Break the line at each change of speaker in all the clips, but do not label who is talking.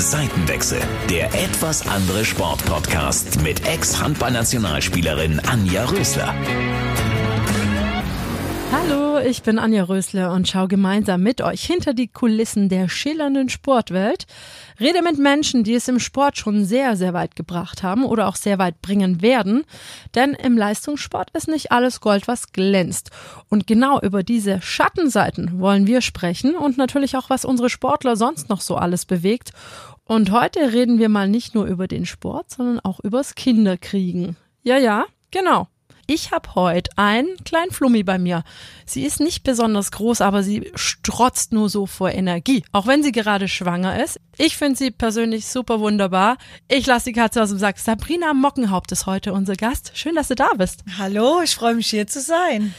Seitenwechsel, der etwas andere Sportpodcast mit Ex-Handballnationalspielerin Anja Rösler.
Hallo, ich bin Anja Rösler und schaue gemeinsam mit euch hinter die Kulissen der schillernden Sportwelt. Rede mit Menschen, die es im Sport schon sehr, sehr weit gebracht haben oder auch sehr weit bringen werden. Denn im Leistungssport ist nicht alles Gold, was glänzt. Und genau über diese Schattenseiten wollen wir sprechen und natürlich auch, was unsere Sportler sonst noch so alles bewegt. Und heute reden wir mal nicht nur über den Sport, sondern auch übers Kinderkriegen. Ja, ja, genau. Ich habe heute einen kleinen Flummi bei mir. Sie ist nicht besonders groß, aber sie strotzt nur so vor Energie. Auch wenn sie gerade schwanger ist. Ich finde sie persönlich super wunderbar. Ich lasse die Katze aus dem Sack. Sabrina Mockenhaupt ist heute unser Gast. Schön, dass du da bist.
Hallo, ich freue mich hier zu sein.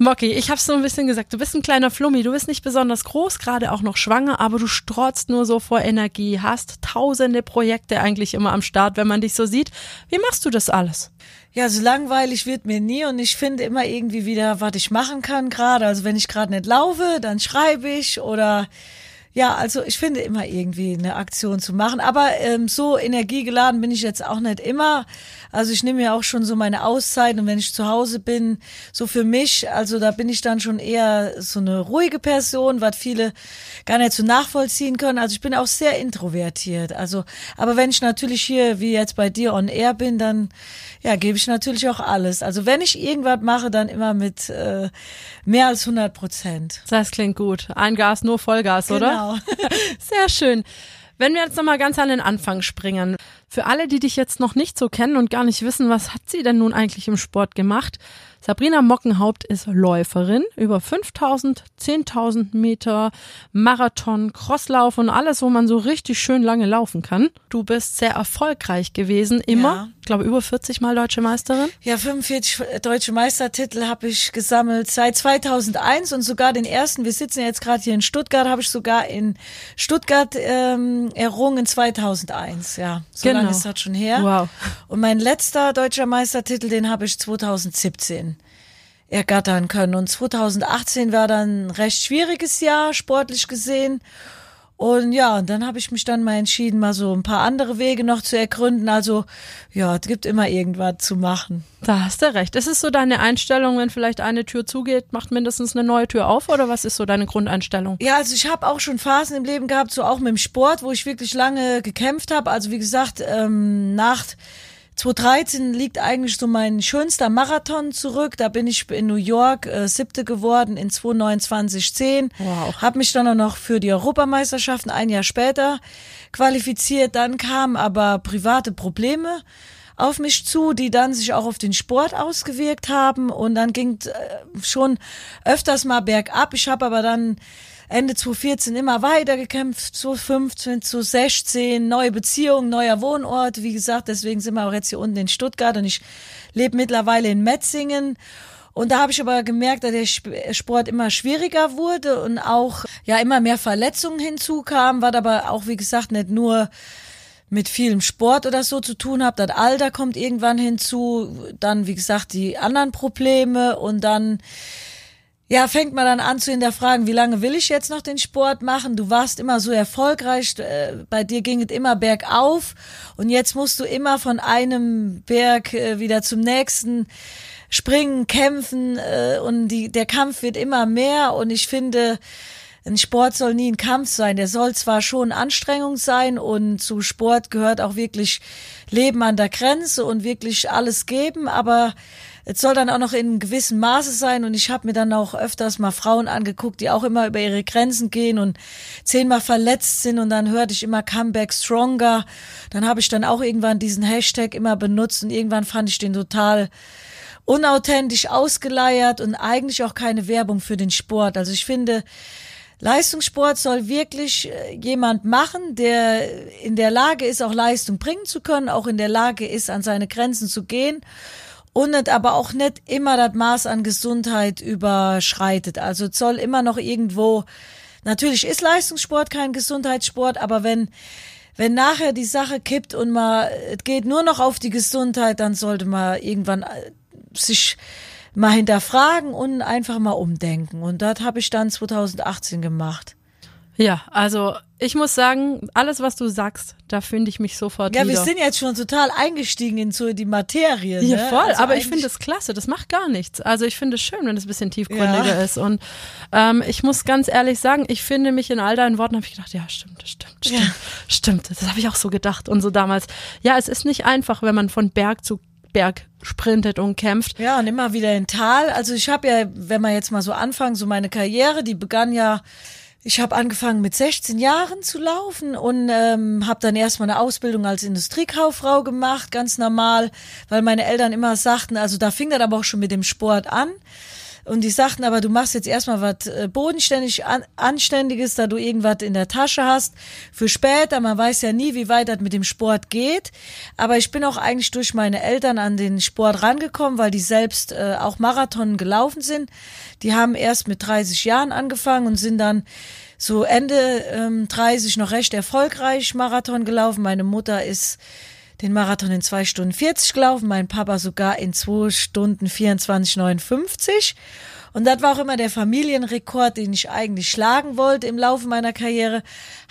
Mocky, ich hab's so ein bisschen gesagt, du bist ein kleiner Flummi, du bist nicht besonders groß, gerade auch noch schwanger, aber du strotzt nur so vor Energie, hast tausende Projekte eigentlich immer am Start, wenn man dich so sieht. Wie machst du das alles?
Ja, so langweilig wird mir nie und ich finde immer irgendwie wieder, was ich machen kann gerade. Also wenn ich gerade nicht laufe, dann schreibe ich oder ja, also ich finde immer irgendwie eine Aktion zu machen. Aber ähm, so energiegeladen bin ich jetzt auch nicht immer. Also ich nehme ja auch schon so meine Auszeit und wenn ich zu Hause bin, so für mich, also da bin ich dann schon eher so eine ruhige Person, was viele gar nicht so nachvollziehen können. Also ich bin auch sehr introvertiert. Also, aber wenn ich natürlich hier, wie jetzt bei dir on air bin, dann ja, gebe ich natürlich auch alles. Also wenn ich irgendwas mache, dann immer mit äh, mehr als 100 Prozent.
Das klingt gut. Ein Gas, nur Vollgas, oder?
Genau.
Sehr schön. Wenn wir jetzt nochmal ganz an den Anfang springen. Für alle, die dich jetzt noch nicht so kennen und gar nicht wissen, was hat sie denn nun eigentlich im Sport gemacht? Sabrina Mockenhaupt ist Läuferin über 5000, 10.000 Meter, Marathon, Crosslauf und alles, wo man so richtig schön lange laufen kann. Du bist sehr erfolgreich gewesen, immer. Ja. Ich glaube, über 40 Mal deutsche Meisterin.
Ja, 45 deutsche Meistertitel habe ich gesammelt seit 2001 und sogar den ersten, wir sitzen jetzt gerade hier in Stuttgart, habe ich sogar in Stuttgart ähm, errungen 2001. Ja, so genau. lange ist das schon her.
Wow.
Und mein letzter deutscher Meistertitel, den habe ich 2017 ergattern können. Und 2018 war dann ein recht schwieriges Jahr, sportlich gesehen. Und ja, und dann habe ich mich dann mal entschieden, mal so ein paar andere Wege noch zu ergründen. Also ja, es gibt immer irgendwas zu machen.
Da hast du recht. Ist es so deine Einstellung, wenn vielleicht eine Tür zugeht, macht mindestens eine neue Tür auf oder was ist so deine Grundeinstellung?
Ja, also ich habe auch schon Phasen im Leben gehabt, so auch mit dem Sport, wo ich wirklich lange gekämpft habe. Also wie gesagt, ähm, nach 2013 liegt eigentlich so mein schönster Marathon zurück. Da bin ich in New York äh, siebte geworden in 229,10. Wow. Hab mich dann auch noch für die Europameisterschaften ein Jahr später qualifiziert. Dann kamen aber private Probleme auf mich zu, die dann sich auch auf den Sport ausgewirkt haben. Und dann ging äh, schon öfters mal bergab. Ich habe aber dann Ende 2014 immer weiter gekämpft, 2015, 2016, neue Beziehungen, neuer Wohnort. Wie gesagt, deswegen sind wir auch jetzt hier unten in Stuttgart und ich lebe mittlerweile in Metzingen. Und da habe ich aber gemerkt, dass der Sport immer schwieriger wurde und auch ja immer mehr Verletzungen hinzukamen, was aber auch wie gesagt nicht nur mit vielem Sport oder so zu tun habe. Das Alter kommt irgendwann hinzu, dann wie gesagt die anderen Probleme und dann ja, fängt man dann an zu hinterfragen, wie lange will ich jetzt noch den Sport machen? Du warst immer so erfolgreich, äh, bei dir ging es immer bergauf und jetzt musst du immer von einem Berg äh, wieder zum nächsten springen, kämpfen äh, und die, der Kampf wird immer mehr und ich finde, ein Sport soll nie ein Kampf sein. Der soll zwar schon Anstrengung sein und zu Sport gehört auch wirklich Leben an der Grenze und wirklich alles geben, aber es soll dann auch noch in gewissem Maße sein und ich habe mir dann auch öfters mal Frauen angeguckt, die auch immer über ihre Grenzen gehen und zehnmal verletzt sind und dann hörte ich immer Comeback Stronger. Dann habe ich dann auch irgendwann diesen Hashtag immer benutzt und irgendwann fand ich den total unauthentisch ausgeleiert und eigentlich auch keine Werbung für den Sport. Also ich finde, Leistungssport soll wirklich äh, jemand machen, der in der Lage ist, auch Leistung bringen zu können, auch in der Lage ist, an seine Grenzen zu gehen und nicht, aber auch nicht immer das Maß an Gesundheit überschreitet. Also soll immer noch irgendwo, natürlich ist Leistungssport kein Gesundheitssport, aber wenn, wenn nachher die Sache kippt und man, es geht nur noch auf die Gesundheit, dann sollte man irgendwann äh, sich mal hinterfragen und einfach mal umdenken. Und das habe ich dann 2018 gemacht.
Ja, also ich muss sagen, alles, was du sagst, da finde ich mich sofort
Ja,
wieder.
wir sind jetzt schon total eingestiegen in so die Materie. Ne?
Ja, voll,
Also
aber ich finde es klasse, das macht gar nichts. Also ich finde es schön, wenn es ein bisschen tiefgründiger
Ja.
ist. Und ähm, ich muss ganz ehrlich sagen, ich finde mich in all deinen Worten, habe ich gedacht, ja, stimmt, stimmt, stimmt,
Ja.
stimmt. Das habe ich auch so gedacht und so damals. Ja, es ist nicht einfach, wenn man von Berg zu Berg sprintet und kämpft.
Ja, und immer wieder in Tal. Also ich habe ja, wenn wir jetzt mal so anfangen, so meine Karriere, die begann ja, ich habe angefangen mit 16 Jahren zu laufen und ähm, habe dann erstmal eine Ausbildung als Industriekauffrau gemacht, ganz normal, weil meine Eltern immer sagten, also da fing das aber auch schon mit dem Sport an. Und die sagten aber, du machst jetzt erstmal was äh, bodenständig an, Anständiges, da du irgendwas in der Tasche hast für später. Man weiß ja nie, wie weit das mit dem Sport geht. Aber ich bin auch eigentlich durch meine Eltern an den Sport rangekommen, weil die selbst äh, auch Marathon gelaufen sind. Die haben erst mit 30 Jahren angefangen und sind dann so Ende ähm, 30 noch recht erfolgreich Marathon gelaufen. Meine Mutter ist den Marathon in zwei Stunden 40 gelaufen, mein Papa sogar in zwei Stunden 24, 59. Und das war auch immer der Familienrekord, den ich eigentlich schlagen wollte im Laufe meiner Karriere.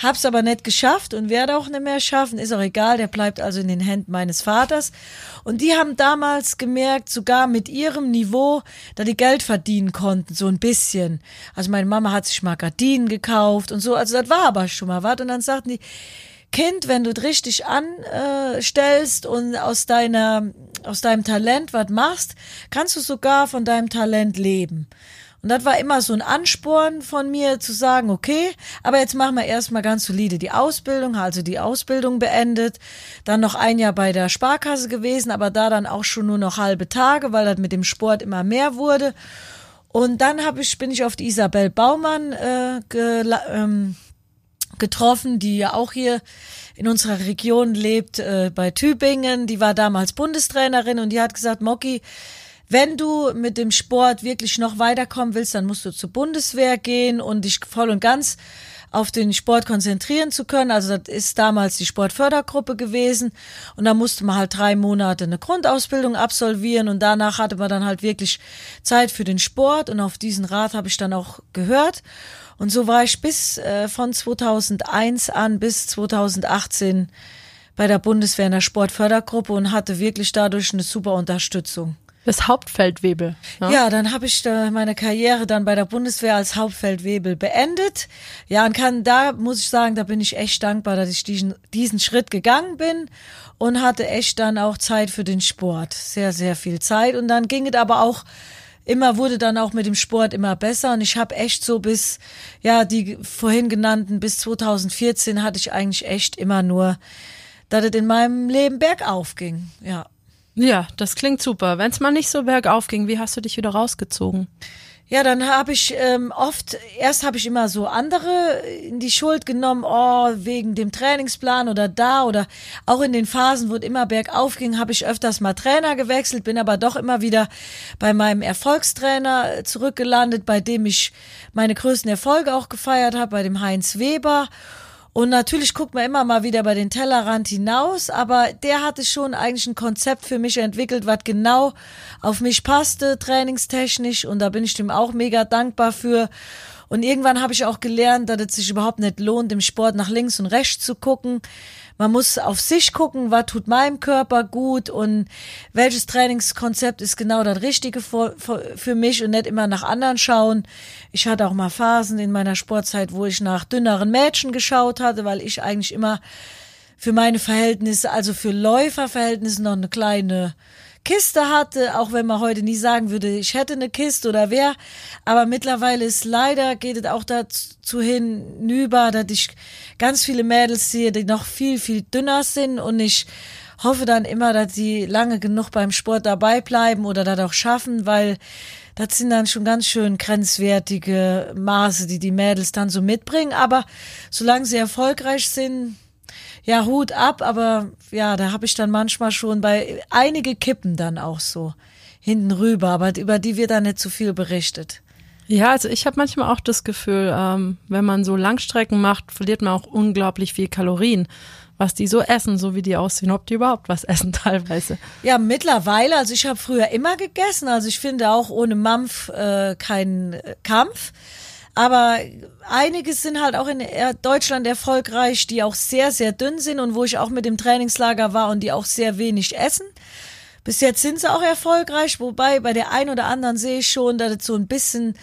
Hab's aber nicht geschafft und werde auch nicht mehr schaffen. Ist auch egal, der bleibt also in den Händen meines Vaters. Und die haben damals gemerkt, sogar mit ihrem Niveau, da die Geld verdienen konnten, so ein bisschen. Also meine Mama hat sich mal Gardinen gekauft und so. Also das war aber schon mal was. Und dann sagten die, Kind, wenn du richtig anstellst und aus deiner, aus deinem Talent was machst, kannst du sogar von deinem Talent leben. Und das war immer so ein Ansporn von mir zu sagen, okay, aber jetzt machen wir erstmal ganz solide die Ausbildung, also die Ausbildung beendet, dann noch ein Jahr bei der Sparkasse gewesen, aber da dann auch schon nur noch halbe Tage, weil das mit dem Sport immer mehr wurde. Und dann hab ich, bin ich auf die Isabel Baumann äh, ähm, getroffen, die ja auch hier in unserer Region lebt, äh, bei Tübingen. Die war damals Bundestrainerin und die hat gesagt, Moki, wenn du mit dem Sport wirklich noch weiterkommen willst, dann musst du zur Bundeswehr gehen und dich voll und ganz auf den Sport konzentrieren zu können. Also das ist damals die Sportfördergruppe gewesen und da musste man halt drei Monate eine Grundausbildung absolvieren und danach hatte man dann halt wirklich Zeit für den Sport und auf diesen Rat habe ich dann auch gehört und so war ich bis äh, von 2001 an bis 2018 bei der Bundeswehr in der Sportfördergruppe und hatte wirklich dadurch eine super Unterstützung.
Das Hauptfeldwebel. ne?
Ja, dann habe ich äh, meine Karriere dann bei der Bundeswehr als Hauptfeldwebel beendet. Ja, und kann da muss ich sagen, da bin ich echt dankbar, dass ich diesen diesen Schritt gegangen bin und hatte echt dann auch Zeit für den Sport, sehr sehr viel Zeit und dann ging es aber auch immer wurde dann auch mit dem Sport immer besser und ich habe echt so bis ja die vorhin genannten bis 2014 hatte ich eigentlich echt immer nur dass es in meinem Leben bergauf ging. Ja.
Ja, das klingt super. Wenn es mal nicht so bergauf ging, wie hast du dich wieder rausgezogen?
Ja, dann habe ich ähm, oft, erst habe ich immer so andere in die Schuld genommen, oh, wegen dem Trainingsplan oder da oder auch in den Phasen, wo es immer bergauf ging, habe ich öfters mal Trainer gewechselt, bin aber doch immer wieder bei meinem Erfolgstrainer zurückgelandet, bei dem ich meine größten Erfolge auch gefeiert habe, bei dem Heinz Weber. Und natürlich guckt man immer mal wieder bei den Tellerrand hinaus, aber der hatte schon eigentlich ein Konzept für mich entwickelt, was genau auf mich passte, trainingstechnisch. Und da bin ich dem auch mega dankbar für. Und irgendwann habe ich auch gelernt, dass es sich überhaupt nicht lohnt, im Sport nach links und rechts zu gucken. Man muss auf sich gucken, was tut meinem Körper gut und welches Trainingskonzept ist genau das Richtige für, für, mich und nicht immer nach anderen schauen. Ich hatte auch mal Phasen in meiner Sportzeit, wo ich nach dünneren Mädchen geschaut hatte, weil ich eigentlich immer für meine Verhältnisse, also für Läuferverhältnisse noch eine kleine Kiste hatte, auch wenn man heute nie sagen würde, ich hätte eine Kiste oder wer. Aber mittlerweile ist leider, geht es auch dazu hinüber, dass ich ganz viele Mädels sehe, die noch viel, viel dünner sind und ich hoffe dann immer, dass sie lange genug beim Sport dabei bleiben oder das auch schaffen, weil das sind dann schon ganz schön grenzwertige Maße, die die Mädels dann so mitbringen. Aber solange sie erfolgreich sind, ja, Hut ab, aber ja, da habe ich dann manchmal schon bei einige kippen dann auch so hinten rüber, aber über die wird dann nicht zu viel berichtet.
Ja, also ich habe manchmal auch das Gefühl, ähm, wenn man so Langstrecken macht, verliert man auch unglaublich viel Kalorien. Was die so essen, so wie die aussehen, ob die überhaupt was essen teilweise.
Ja, mittlerweile, also ich habe früher immer gegessen, also ich finde auch ohne Mampf äh, keinen äh, Kampf. Aber einige sind halt auch in Deutschland erfolgreich, die auch sehr, sehr dünn sind und wo ich auch mit dem Trainingslager war und die auch sehr wenig essen. Bis jetzt sind sie auch erfolgreich, wobei bei der einen oder anderen sehe ich schon, dass es so ein bisschen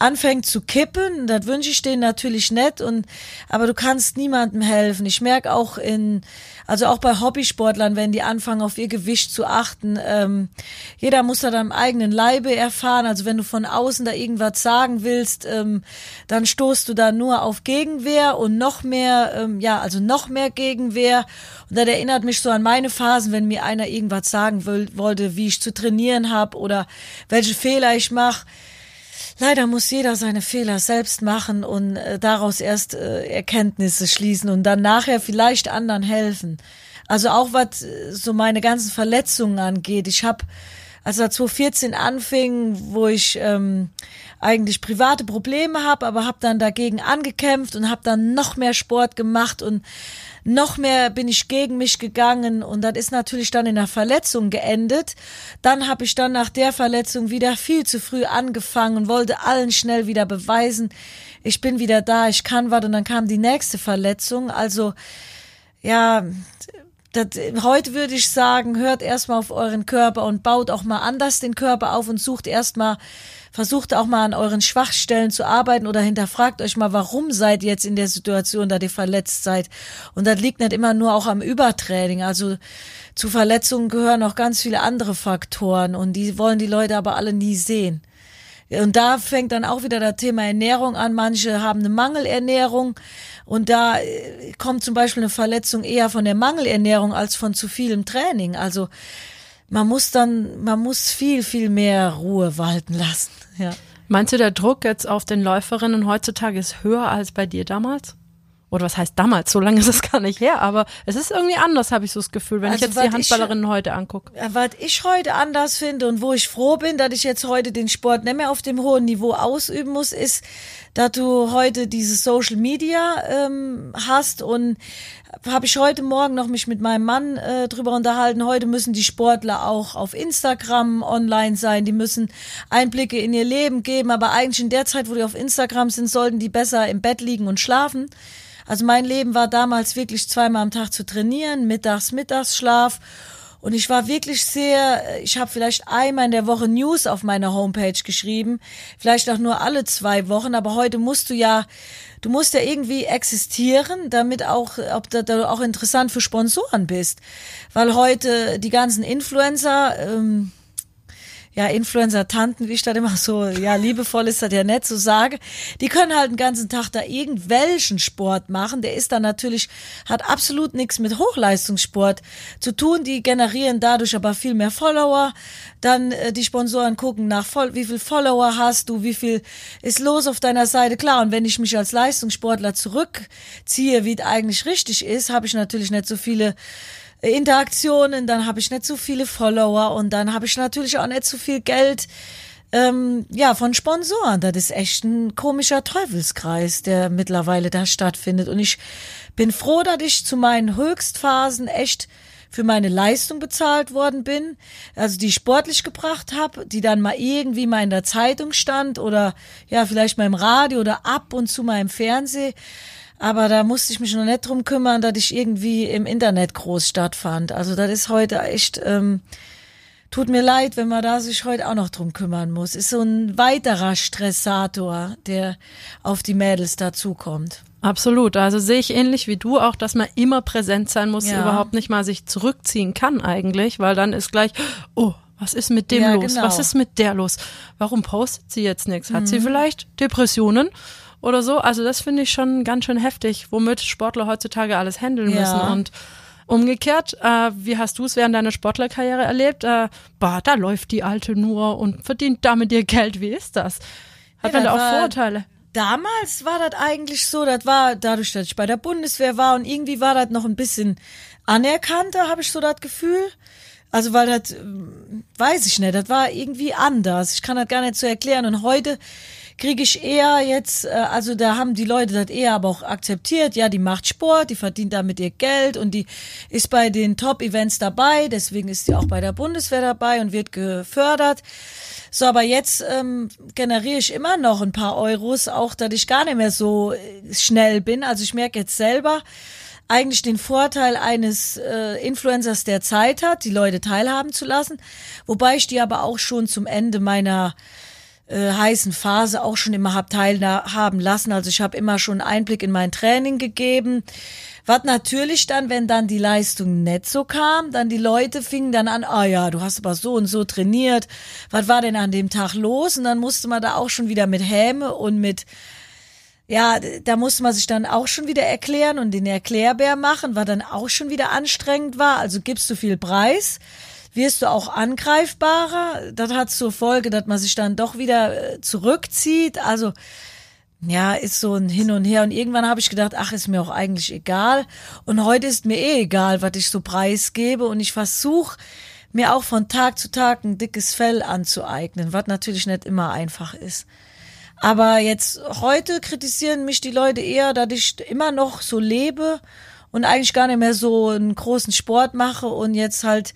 anfängt zu kippen. Das wünsche ich denen natürlich nicht. Und aber du kannst niemandem helfen. Ich merke auch in also auch bei Hobbysportlern, wenn die anfangen, auf ihr Gewicht zu achten, ähm, jeder muss da am eigenen Leibe erfahren. Also wenn du von außen da irgendwas sagen willst, ähm, dann stoßt du da nur auf Gegenwehr und noch mehr, ähm, ja, also noch mehr Gegenwehr. Und das erinnert mich so an meine Phasen, wenn mir einer irgendwas sagen will, wollte, wie ich zu trainieren habe oder welche Fehler ich mache leider muss jeder seine Fehler selbst machen und äh, daraus erst äh, Erkenntnisse schließen und dann nachher vielleicht anderen helfen. Also auch was äh, so meine ganzen Verletzungen angeht. Ich habe, als er 2014 anfing, wo ich ähm, eigentlich private Probleme habe, aber habe dann dagegen angekämpft und habe dann noch mehr Sport gemacht und noch mehr bin ich gegen mich gegangen und das ist natürlich dann in einer Verletzung geendet. Dann habe ich dann nach der Verletzung wieder viel zu früh angefangen und wollte allen schnell wieder beweisen, ich bin wieder da, ich kann was und dann kam die nächste Verletzung. Also ja, das, heute würde ich sagen, hört erstmal auf euren Körper und baut auch mal anders den Körper auf und sucht erstmal versucht auch mal an euren Schwachstellen zu arbeiten oder hinterfragt euch mal, warum seid ihr jetzt in der Situation, da ihr verletzt seid. Und das liegt nicht immer nur auch am Übertraining. Also zu Verletzungen gehören auch ganz viele andere Faktoren und die wollen die Leute aber alle nie sehen. Und da fängt dann auch wieder das Thema Ernährung an. Manche haben eine Mangelernährung und da äh, kommt zum Beispiel eine Verletzung eher von der Mangelernährung als von zu vielem Training. Also man muss dann, man muss viel, viel mehr Ruhe walten lassen. Ja.
Meinst du, der Druck jetzt auf den Läuferinnen heutzutage ist höher als bei dir damals? Oder was heißt damals? So lange ist es gar nicht her, aber es ist irgendwie anders, habe ich so das Gefühl, wenn also, ich jetzt die Handballerinnen ich, heute angucke.
Was ich heute anders finde und wo ich froh bin, dass ich jetzt heute den Sport nicht mehr auf dem hohen Niveau ausüben muss, ist, dass du heute diese Social Media ähm, hast und habe ich heute Morgen noch mich mit meinem Mann äh, drüber unterhalten. Heute müssen die Sportler auch auf Instagram online sein. Die müssen Einblicke in ihr Leben geben. Aber eigentlich in der Zeit, wo die auf Instagram sind, sollten die besser im Bett liegen und schlafen. Also mein Leben war damals wirklich zweimal am Tag zu trainieren, mittags, Mittagsschlaf. Und ich war wirklich sehr, ich habe vielleicht einmal in der Woche News auf meiner Homepage geschrieben, vielleicht auch nur alle zwei Wochen, aber heute musst du ja, du musst ja irgendwie existieren, damit auch, ob du auch interessant für Sponsoren bist. Weil heute die ganzen Influencer, ähm, ja, Influencer-Tanten, wie ich das immer so, ja, liebevoll ist das ja nett so sage, die können halt den ganzen Tag da irgendwelchen Sport machen. Der ist dann natürlich, hat absolut nichts mit Hochleistungssport zu tun. Die generieren dadurch aber viel mehr Follower. Dann äh, die Sponsoren gucken nach, wie viel Follower hast du, wie viel ist los auf deiner Seite. Klar, und wenn ich mich als Leistungssportler zurückziehe, wie es eigentlich richtig ist, habe ich natürlich nicht so viele Interaktionen, dann habe ich nicht so viele Follower und dann habe ich natürlich auch nicht so viel Geld ähm, ja, von Sponsoren. Das ist echt ein komischer Teufelskreis, der mittlerweile da stattfindet. Und ich bin froh, dass ich zu meinen Höchstphasen echt für meine Leistung bezahlt worden bin, also die ich sportlich gebracht habe, die dann mal irgendwie mal in der Zeitung stand oder ja, vielleicht mal im Radio oder ab und zu mal im Fernsehen. Aber da musste ich mich noch nicht drum kümmern, dass ich irgendwie im Internet groß stattfand. Also das ist heute echt, ähm, tut mir leid, wenn man da sich heute auch noch drum kümmern muss. Ist so ein weiterer Stressator, der auf die Mädels dazukommt.
Absolut. Also sehe ich ähnlich wie du auch, dass man immer präsent sein muss, ja. überhaupt nicht mal sich zurückziehen kann eigentlich, weil dann ist gleich, oh, was ist mit dem ja, los? Genau. Was ist mit der los? Warum postet sie jetzt nichts? Hat mhm. sie vielleicht Depressionen? Oder so. Also das finde ich schon ganz schön heftig, womit Sportler heutzutage alles handeln ja. müssen. Und umgekehrt, äh, wie hast du es während deiner Sportlerkarriere erlebt? Äh, bah, da läuft die Alte nur und verdient damit ihr Geld. Wie ist das? Hat ja, man da auch Vorteile?
Damals war das eigentlich so, das war dadurch, dass ich bei der Bundeswehr war und irgendwie war das noch ein bisschen anerkannter, habe ich so das Gefühl. Also weil das, weiß ich nicht, das war irgendwie anders. Ich kann das gar nicht so erklären. Und heute kriege ich eher jetzt, äh, also da haben die Leute das eher aber auch akzeptiert, ja, die macht Sport, die verdient damit ihr Geld und die ist bei den Top-Events dabei, deswegen ist sie auch bei der Bundeswehr dabei und wird gefördert. So, aber jetzt ähm, generiere ich immer noch ein paar Euros, auch dass ich gar nicht mehr so äh, schnell bin. Also ich merke jetzt selber, eigentlich den Vorteil eines äh, Influencers, der Zeit hat, die Leute teilhaben zu lassen, wobei ich die aber auch schon zum Ende meiner äh, heißen Phase auch schon immer hab teilhaben lassen. Also ich habe immer schon Einblick in mein Training gegeben. Was natürlich dann, wenn dann die Leistung nicht so kam, dann die Leute fingen dann an, ah ja, du hast aber so und so trainiert. Was war denn an dem Tag los? Und dann musste man da auch schon wieder mit Häme und mit ja, da musste man sich dann auch schon wieder erklären und den Erklärbär machen, was dann auch schon wieder anstrengend war. Also gibst du viel Preis, wirst du auch angreifbarer. Das hat zur Folge, dass man sich dann doch wieder äh, zurückzieht. Also ja, ist so ein Hin und Her. Und irgendwann habe ich gedacht, ach, ist mir auch eigentlich egal. Und heute ist mir eh egal, was ich so preisgebe. Und ich versuche mir auch von Tag zu Tag ein dickes Fell anzueignen, was natürlich nicht immer einfach ist. Aber jetzt heute kritisieren mich die Leute eher, dass ich immer noch so lebe und eigentlich gar nicht mehr so einen großen Sport mache und jetzt halt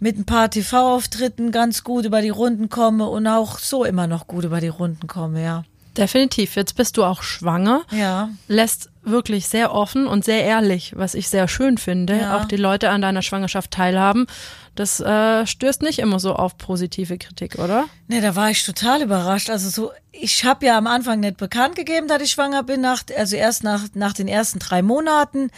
mit ein paar TV-Auftritten ganz gut über die Runden komme und auch so immer noch gut über die Runden komme, ja.
Definitiv. Jetzt bist du auch schwanger.
Ja.
Lässt wirklich sehr offen und sehr ehrlich, was ich sehr schön finde,
Ja.
auch die Leute an deiner Schwangerschaft teilhaben. Das äh, stößt nicht immer so auf positive Kritik, oder?
Nee, da war ich total überrascht. Also so, ich habe ja am Anfang nicht bekannt gegeben, dass ich schwanger bin, nach, also erst nach, nach den ersten drei Monaten.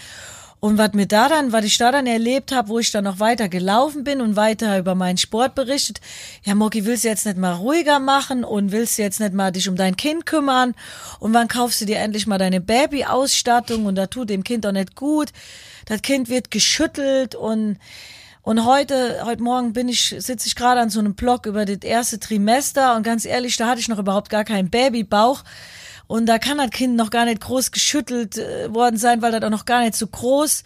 Und was mir da dann, was ich da dann erlebt habe, wo ich dann noch weiter gelaufen bin und weiter über meinen Sport berichtet, ja, Moki, willst du jetzt nicht mal ruhiger machen und willst du jetzt nicht mal dich um dein Kind kümmern und wann kaufst du dir endlich mal deine Babyausstattung und da tut dem Kind doch nicht gut. Das Kind wird geschüttelt und und heute, heute Morgen bin ich, sitze ich gerade an so einem Blog über das erste Trimester und ganz ehrlich, da hatte ich noch überhaupt gar keinen Babybauch. Und da kann das Kind noch gar nicht groß geschüttelt äh, worden sein, weil das auch noch gar nicht so groß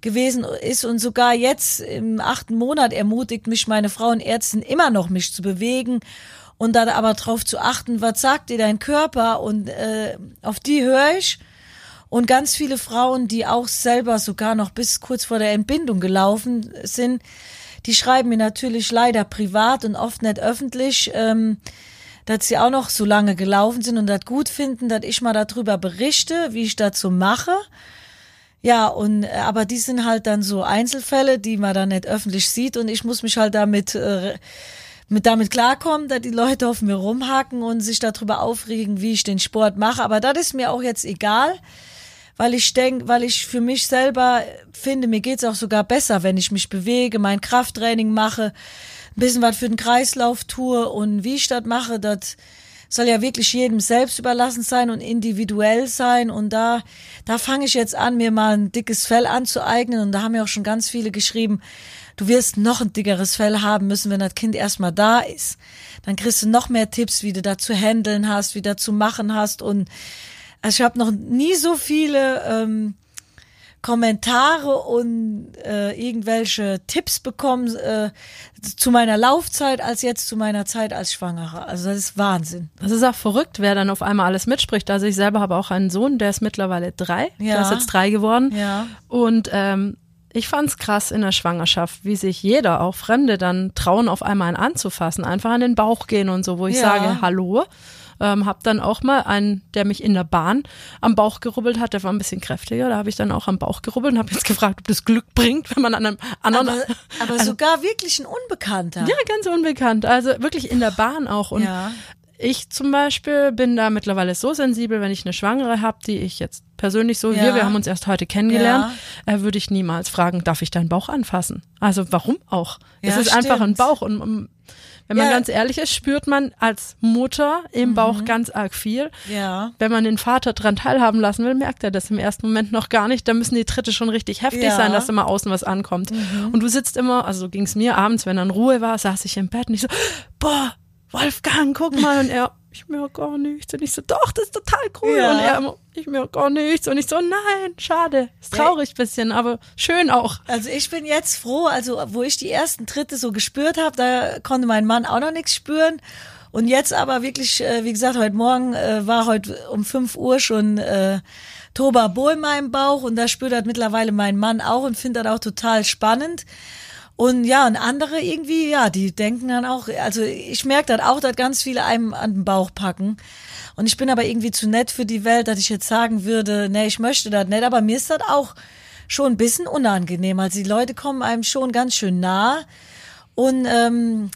gewesen ist. Und sogar jetzt im achten Monat ermutigt mich meine Frauenärztin immer noch, mich zu bewegen und dann aber drauf zu achten, was sagt dir dein Körper und äh, auf die höre ich. Und ganz viele Frauen, die auch selber sogar noch bis kurz vor der Entbindung gelaufen sind, die schreiben mir natürlich leider privat und oft nicht öffentlich, ähm, dass sie auch noch so lange gelaufen sind und das gut finden, dass ich mal darüber berichte, wie ich dazu mache. Ja, und äh, aber die sind halt dann so Einzelfälle, die man dann nicht öffentlich sieht und ich muss mich halt damit äh, mit damit klarkommen, dass die Leute auf mir rumhacken und sich darüber aufregen, wie ich den Sport mache. Aber das ist mir auch jetzt egal, weil ich denke, weil ich für mich selber finde, mir geht's auch sogar besser, wenn ich mich bewege, mein Krafttraining mache, ein bisschen was für den Kreislauf tue und wie ich das mache, das soll ja wirklich jedem selbst überlassen sein und individuell sein. Und da da fange ich jetzt an, mir mal ein dickes Fell anzueignen. Und da haben ja auch schon ganz viele geschrieben, du wirst noch ein dickeres Fell haben müssen, wenn das Kind erstmal da ist. Dann kriegst du noch mehr Tipps, wie du da zu handeln hast, wie du zu machen hast. Und also ich habe noch nie so viele ähm, Kommentare und äh, irgendwelche Tipps bekommen äh, zu meiner Laufzeit als jetzt zu meiner Zeit als Schwangere. Also das ist Wahnsinn.
Das ist auch verrückt, wer dann auf einmal alles mitspricht. Also ich selber habe auch einen Sohn, der ist mittlerweile drei. Der
Ja.
ist jetzt drei geworden.
Ja.
Und ähm, ich fand's krass in der Schwangerschaft, wie sich jeder, auch Fremde, dann trauen, auf einmal einen anzufassen, einfach an den Bauch gehen und so, wo ich
Ja.
sage, hallo. Ähm, hab dann auch mal einen, der mich in der Bahn am Bauch gerubbelt hat, der war ein bisschen kräftiger, da habe ich dann auch am Bauch gerubbelt und habe jetzt gefragt, ob das Glück bringt, wenn man an einem anderen
Aber, aber sogar wirklich ein Unbekannter.
ja, ganz unbekannt. Also wirklich in der Bahn auch. Und
Ja.
ich zum Beispiel bin da mittlerweile so sensibel, wenn ich eine Schwangere habe, die ich jetzt persönlich so,
Ja.
wir, wir haben uns erst heute kennengelernt, äh, würde ich niemals fragen, darf ich deinen Bauch anfassen? Also warum auch? es
Ja,
ist einfach ein
stimmt.
Bauch und um, wenn man
Ja. Mhm.
ganz ehrlich ist, spürt man als Mutter im Bauch ganz arg viel.
Ja.
Wenn man den Vater dran teilhaben lassen will, merkt er das im ersten Moment noch gar nicht. Da müssen die Tritte schon richtig heftig
Ja. Mhm.
sein, dass immer außen was ankommt. Und du sitzt immer, also so ging's mir abends, wenn dann Ruhe war, saß ich im Bett und ich so, boah, Wolfgang, guck mal. Und er, ich merke gar nichts. Und ich so, doch, das ist total cool.
Ja.
Und er immer, ich merke gar nichts. Und ich so, nein, schade. Ist traurig bisschen, aber schön auch.
Also ich bin jetzt froh, also wo ich die ersten Tritte so gespürt habe, da konnte mein Mann auch noch nichts spüren. Und jetzt aber wirklich, äh, wie gesagt, heute Morgen äh, war heute um 5 Uhr schon äh, Toba Bo in meinem Bauch und da spürt das mittlerweile mein Mann auch und findet das auch total spannend. Und ja, und andere irgendwie, ja, die denken dann auch, also ich merke das auch, dass ganz viele einem an den Bauch packen. Und ich bin aber irgendwie zu nett für die Welt, dass ich jetzt sagen würde, nee, ich möchte das nicht, aber mir ist das auch schon ein bisschen unangenehm. Also die Leute kommen einem schon ganz schön nah. Und ähm,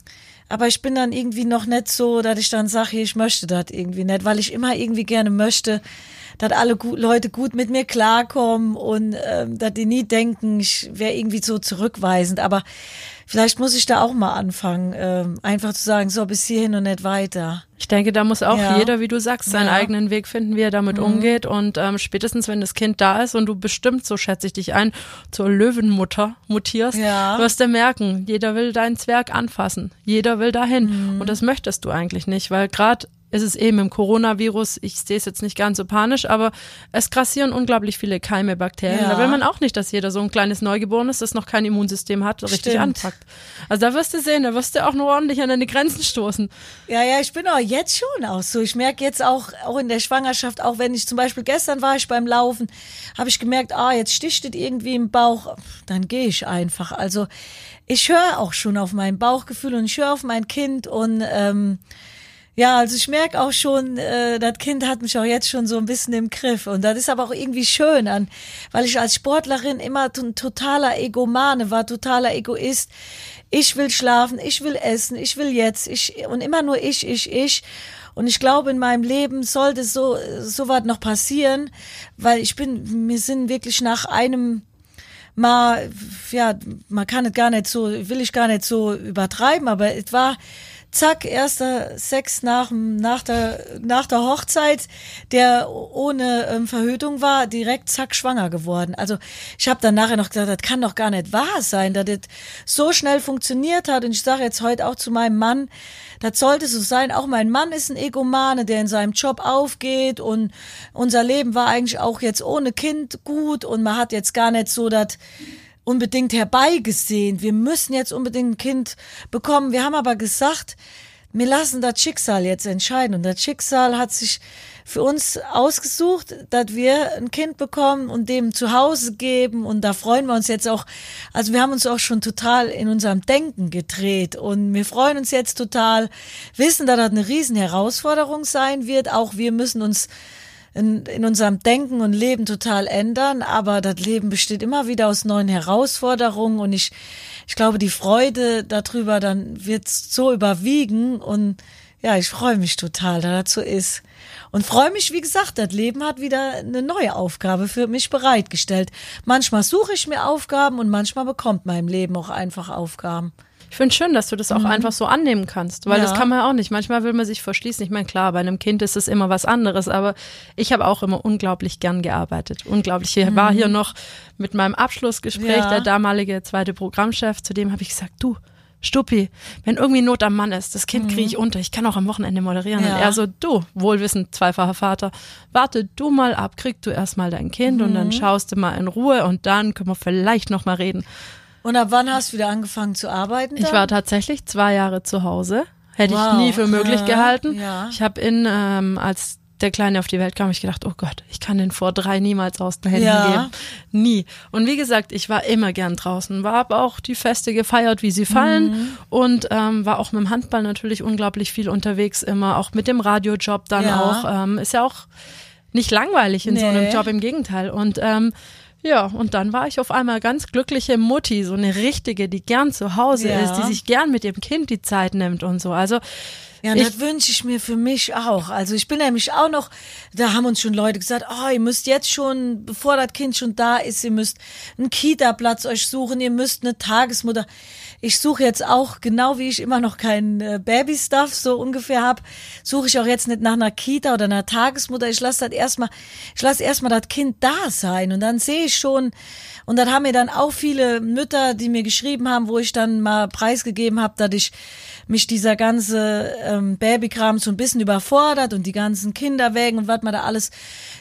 aber ich bin dann irgendwie noch nicht so, dass ich dann sage, ich möchte das irgendwie nicht, weil ich immer irgendwie gerne möchte, dass alle gut, Leute gut mit mir klarkommen und ähm, dass die nie denken, ich wäre irgendwie so zurückweisend. Aber vielleicht muss ich da auch mal anfangen, ähm, einfach zu sagen, so bis hierhin und nicht weiter.
Ich denke, da muss auch
Ja.
jeder, wie du sagst, seinen
Ja.
eigenen Weg finden, wie er damit
Mhm.
umgeht. Und ähm, spätestens, wenn das Kind da ist und du bestimmt, so schätze ich dich ein, zur Löwenmutter mutierst,
Ja.
wirst du merken, jeder will deinen Zwerg anfassen. Jeder will dahin.
Mhm.
Und das möchtest du eigentlich nicht, weil gerade ist es eben im Coronavirus, ich sehe es jetzt nicht ganz so panisch, aber es grassieren unglaublich viele Keime, Bakterien.
Ja.
Da will man auch nicht, dass jeder so ein kleines Neugeborenes, das noch kein Immunsystem hat, richtig
Stimmt.
anpackt. Also da wirst du sehen, da wirst du auch noch ordentlich an deine Grenzen stoßen.
Ja, ja, ich bin auch jetzt schon auch so. Ich merke jetzt auch, auch in der Schwangerschaft, auch wenn ich zum Beispiel gestern war ich beim Laufen, habe ich gemerkt, ah, jetzt sticht es irgendwie im Bauch, dann gehe ich einfach. Also ich höre auch schon auf mein Bauchgefühl und ich höre auf mein Kind und ähm, ja, also ich merke auch schon, äh, das Kind hat mich auch jetzt schon so ein bisschen im Griff. Und das ist aber auch irgendwie schön an, weil ich als Sportlerin immer totaler Egomane war, totaler Egoist. Ich will schlafen, ich will essen, ich will jetzt, ich, und immer nur ich, ich, ich. Und ich glaube, in meinem Leben sollte so, so was noch passieren, weil ich bin, wir sind wirklich nach einem, mal, ja, man kann es gar nicht so, will ich gar nicht so übertreiben, aber es war, zack, erster Sex nach, nach, der, nach der Hochzeit, der ohne ähm, Verhütung war, direkt zack schwanger geworden. Also ich habe dann nachher noch gesagt, das kann doch gar nicht wahr sein, dass das so schnell funktioniert hat. Und ich sage jetzt heute auch zu meinem Mann, das sollte so sein. Auch mein Mann ist ein Egomane, der in seinem Job aufgeht und unser Leben war eigentlich auch jetzt ohne Kind gut und man hat jetzt gar nicht so das unbedingt herbeigesehen. Wir müssen jetzt unbedingt ein Kind bekommen. Wir haben aber gesagt, wir lassen das Schicksal jetzt entscheiden. Und das Schicksal hat sich für uns ausgesucht, dass wir ein Kind bekommen und dem zu Hause geben. Und da freuen wir uns jetzt auch. Also wir haben uns auch schon total in unserem Denken gedreht. Und wir freuen uns jetzt total, wissen, dass das eine riesen Herausforderung sein wird. Auch wir müssen uns in, in unserem Denken und Leben total ändern, aber das Leben besteht immer wieder aus neuen Herausforderungen und ich, ich glaube, die Freude darüber dann wird so überwiegen und ja, ich freue mich total, dass das so ist. Und freue mich, wie gesagt, das Leben hat wieder eine neue Aufgabe für mich bereitgestellt. Manchmal suche ich mir Aufgaben und manchmal bekommt mein Leben auch einfach Aufgaben.
Ich finde schön, dass du das auch einfach so annehmen kannst, weil
Mhm. Ja.
das kann man ja auch nicht. Manchmal will man sich verschließen. Ich meine, klar, bei einem Kind ist es immer was anderes, aber ich habe auch immer unglaublich gern gearbeitet. Unglaublich. Ich war hier noch mit meinem Abschlussgespräch,
Mhm. Ja.
der damalige zweite Programmchef, zu dem habe ich gesagt, du, Stuppi, wenn irgendwie Not am Mann ist, das Kind kriege ich unter, ich kann auch am Wochenende moderieren.
Mhm. Ja.
Und er so, du, wohlwissend, zweifacher Vater, warte du mal ab, krieg du erstmal dein Kind und
Mhm.
dann schaust du mal in Ruhe und dann können wir vielleicht noch mal reden.
Und ab wann hast du wieder angefangen zu arbeiten?
Ich
dann?
war tatsächlich zwei Jahre zu Hause. Hätte
Wow.
ich nie für möglich
Ja,
gehalten.
ja.
Ich habe in, ähm, als der Kleine auf die Welt kam, hab ich gedacht, oh Gott, ich kann den vor drei niemals aus den Händen
Ja.
geben. Nie. Und wie gesagt, ich war immer gern draußen, war aber auch die Feste gefeiert, wie sie fallen
Mhm.
und ähm, war auch mit dem Handball natürlich unglaublich viel unterwegs immer, auch mit dem Radiojob dann
Ja.
auch. Ähm, ist ja auch nicht langweilig in so einem
Nee.
Job, im Gegenteil. Und ähm, ja, und dann war ich auf einmal ganz glückliche Mutti, so eine richtige, die gern zu Hause
Ja.
ist, die sich gern mit dem Kind die Zeit nimmt und so. Also
Ja,
Ich-
das wünsche ich mir für mich auch. Also ich bin nämlich auch noch, da haben uns schon Leute gesagt, oh, ihr müsst jetzt schon, bevor das Kind schon da ist, ihr müsst einen Kita-Platz euch suchen, ihr müsst eine Tagesmutter. Ich suche jetzt auch, genau wie ich immer noch keinen äh, Baby-Stuff so ungefähr hab, suche ich auch jetzt nicht nach einer Kita oder einer Tagesmutter. Ich lasse das erstmal, ich lasse erstmal das Kind da sein und dann sehe ich schon, und dann haben mir dann auch viele Mütter, die mir geschrieben haben, wo ich dann mal preisgegeben habe, dass ich mich dieser ganze ähm, Babykram so ein bisschen überfordert und die ganzen Kinderwägen und was man da alles.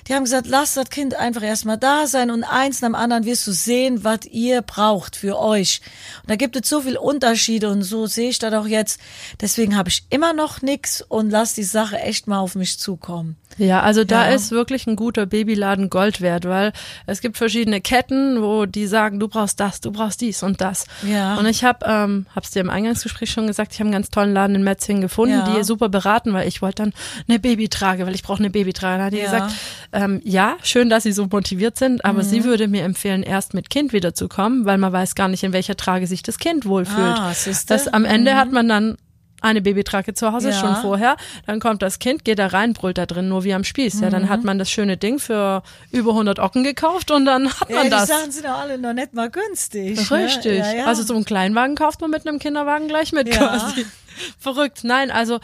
Die haben gesagt, lass das Kind einfach erstmal da sein und eins nach dem anderen wirst du sehen, was ihr braucht für euch. Und da gibt es so viel Unterschiede und so sehe ich das auch jetzt. Deswegen habe ich immer noch nix und lass die Sache echt mal auf mich zukommen.
Ja, also da
Ja.
ist wirklich ein guter Babyladen Gold wert, weil es gibt verschiedene Ketten, wo die sagen, du brauchst das, du brauchst dies und das.
Ja.
Und ich habe, ähm, hab's dir im Eingangsgespräch schon gesagt, ich habe einen ganz tollen Laden in Metzingen gefunden,
Ja.
die super beraten, weil ich wollte dann eine Babytrage, weil ich brauche eine Babytrage. Dann hat die
Ja.
gesagt, ähm, ja, schön, dass sie so motiviert sind, aber
Mhm.
sie würde mir empfehlen, erst mit Kind wiederzukommen, weil man weiß gar nicht, in welcher Trage sich das Kind wohlfühlt.
Ah,
das am Ende hat man dann eine Babytrage zu Hause
Ja.
schon vorher, dann kommt das Kind, geht da rein, brüllt da drin, nur wie am Spieß. Ja, dann
Mhm.
hat man das schöne Ding für über 100 Ocken gekauft und dann hat
Ja,
man
die
das.
Sachen sind auch alle noch nicht mal günstig. ne?
Richtig.
Ja, ja.
Also so einen Kleinwagen kauft man mit einem Kinderwagen gleich mit
Ja.
quasi. Verrückt. Nein, also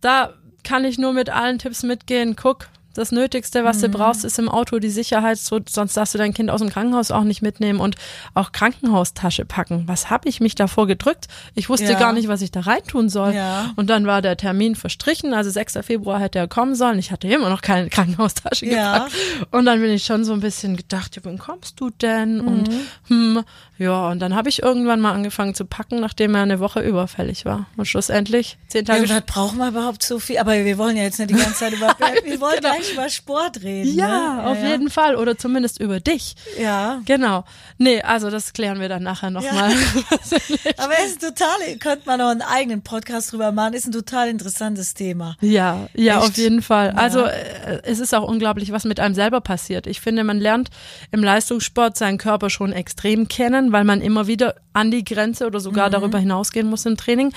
da kann ich nur mit allen Tipps mitgehen. Guck, das Nötigste, was
Mhm.
du brauchst, ist im Auto die Sicherheit, so, sonst darfst du dein Kind aus dem Krankenhaus auch nicht mitnehmen und auch Krankenhaustasche packen. Was habe ich mich davor gedrückt? Ich wusste
Ja.
gar nicht, was ich da reintun soll.
Ja.
Und dann war der Termin verstrichen, also 6. Februar hätte er kommen sollen. Ich hatte immer noch keine Krankenhaustasche
Ja.
gepackt. Und dann bin ich schon so ein bisschen gedacht, ja, wann kommst du denn? Und hm, ja, und dann habe ich irgendwann mal angefangen zu packen, nachdem er eine Woche überfällig war. Und schlussendlich, zehn
Ja,
Tage
was braucht man überhaupt so viel? Aber wir wollen ja jetzt nicht die ganze Zeit über, wir wollen
Genau.
Gleich über Sport reden.
Ja,
ne?
auf jeden Fall. Oder zumindest über dich.
Ja.
Genau. Nee, also das klären wir dann nachher nochmal.
Aber es ist total, könnte man noch einen eigenen Podcast drüber machen, ist ein total interessantes Thema.
Ja, ja,
Echt?
auf jeden Fall. Also äh, es ist auch unglaublich, was mit einem selber passiert. Ich finde, man lernt im Leistungssport seinen Körper schon extrem kennen, weil man immer wieder an die Grenze oder sogar
Mhm.
darüber hinausgehen muss im Training.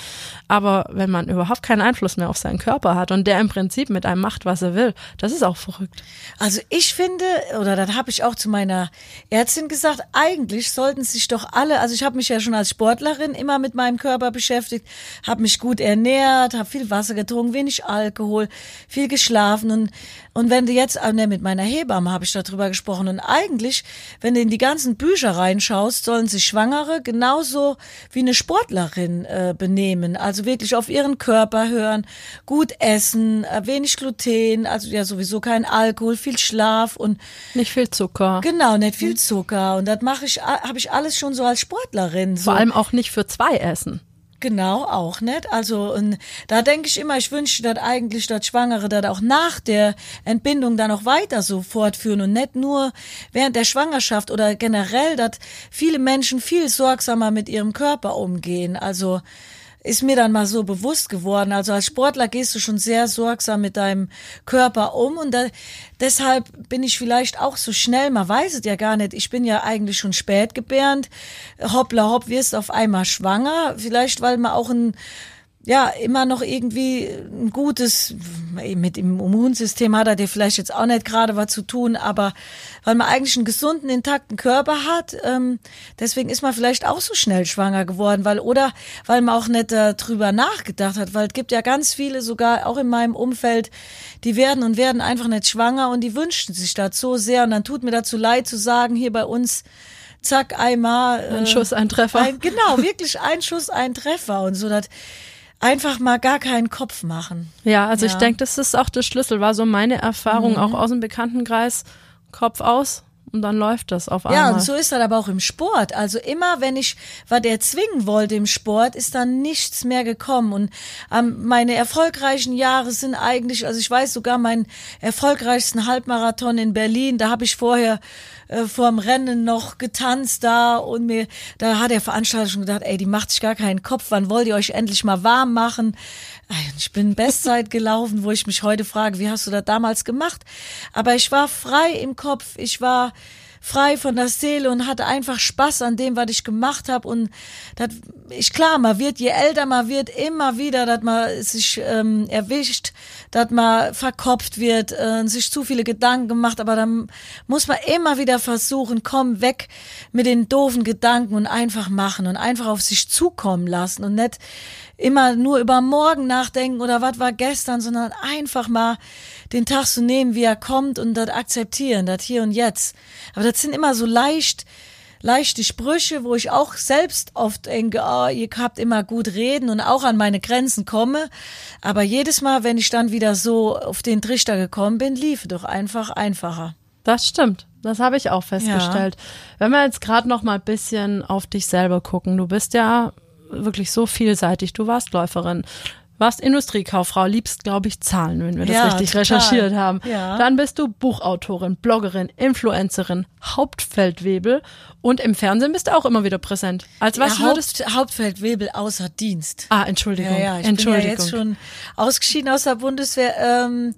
Aber wenn man überhaupt keinen Einfluss mehr auf seinen Körper hat und der im Prinzip mit einem macht, was er will, das ist auch verrückt.
Also ich finde, oder das habe ich auch zu meiner Ärztin gesagt, eigentlich sollten sich doch alle, also ich habe mich ja schon als Sportlerin immer mit meinem Körper beschäftigt, habe mich gut ernährt, habe viel Wasser getrunken, wenig Alkohol, viel geschlafen und und wenn du jetzt, ah, ne, mit meiner Hebamme habe ich darüber gesprochen und eigentlich, wenn du in die ganzen Bücher reinschaust, sollen sich Schwangere genauso wie eine Sportlerin äh, benehmen, also wirklich auf ihren Körper hören, gut essen, äh, wenig Gluten, also ja sowieso kein Alkohol, viel Schlaf und
Nicht viel Zucker.
genau, nicht viel Zucker und das mache ich, habe ich alles schon so als Sportlerin. So.
Vor allem auch nicht für zwei essen.
Genau, auch nicht. Also und da denke ich immer, ich wünsche, dass eigentlich dass Schwangere das auch nach der Entbindung dann auch weiter so fortführen und nicht nur während der Schwangerschaft oder generell, dass viele Menschen viel sorgsamer mit ihrem Körper umgehen. Also ist mir dann mal so bewusst geworden. Also als Sportler gehst du schon sehr sorgsam mit deinem Körper um und da, deshalb bin ich vielleicht auch so schnell, man weiß es ja gar nicht. Ich bin ja eigentlich schon spät gebärend. Hoppla hopp, wirst auf einmal schwanger. Vielleicht, weil man auch ein ja, immer noch irgendwie ein gutes, mit dem Immunsystem hat er dir vielleicht jetzt auch nicht gerade was zu tun, aber weil man eigentlich einen gesunden, intakten Körper hat, ähm, deswegen ist man vielleicht auch so schnell schwanger geworden, weil, oder weil man auch nicht darüber nachgedacht hat, weil es gibt ja ganz viele, sogar auch in meinem Umfeld, die werden und werden einfach nicht schwanger und die wünschen sich das so sehr und dann tut mir dazu leid zu sagen, hier bei uns, zack, einmal.
Ein Schuss, ein Treffer.
Ein, genau, wirklich ein Schuss, ein Treffer und so, das einfach mal gar keinen Kopf machen.
Ja, also ich
Ja.
denke, das ist auch der Schlüssel, war so meine Erfahrung auch aus dem Bekanntenkreis. Kopf aus und dann läuft das auf einmal.
Ja, und so ist das aber auch im Sport. Also immer, wenn ich was erzwingen wollte im Sport, ist dann nichts mehr gekommen. Und ähm, meine erfolgreichen Jahre sind eigentlich, also ich weiß sogar meinen erfolgreichsten Halbmarathon in Berlin, da habe ich vorher äh, vorm Rennen noch getanzt da und mir, da hat der Veranstalter schon gedacht, ey, die macht sich gar keinen Kopf, wann wollt ihr euch endlich mal warm machen? Ich bin Bestzeit gelaufen, wo ich mich heute frage, wie hast du das damals gemacht? Aber ich war frei im Kopf, ich war frei von der Seele und hatte einfach Spaß an dem, was ich gemacht habe. Und das, ich klar, man wird, je älter man wird, immer wieder, dass man sich ähm, erwischt, dass man verkopft wird, äh, sich zu viele Gedanken gemacht, aber dann muss man immer wieder versuchen, komm weg mit den doofen Gedanken und einfach machen und einfach auf sich zukommen lassen und nicht immer nur über morgen nachdenken oder was war gestern, sondern einfach mal den Tag so nehmen, wie er kommt und das akzeptieren, das hier und jetzt. Aber das sind immer so leicht, leichte Sprüche, wo ich auch selbst oft denke, oh, ihr habt immer gut reden und auch an meine Grenzen komme. Aber jedes Mal, wenn ich dann wieder so auf den Trichter gekommen bin, lief doch einfach einfacher.
Das stimmt. Das habe ich auch festgestellt. Ja. Wenn wir jetzt gerade noch mal ein bisschen auf dich selber gucken, du bist ja wirklich so vielseitig. Du warst Läuferin, warst Industriekauffrau, liebst, glaube ich, Zahlen, wenn wir das ja, richtig total. recherchiert haben. Ja. Dann bist du Buchautorin, Bloggerin, Influencerin, Hauptfeldwebel und im Fernsehen bist du auch immer wieder präsent. Als was
ja, würdest Haupt, Hauptfeldwebel außer Dienst.
Ah, Entschuldigung.
Ja, ja ich
Entschuldigung.
bin ja jetzt schon ausgeschieden aus der Bundeswehr. Ähm,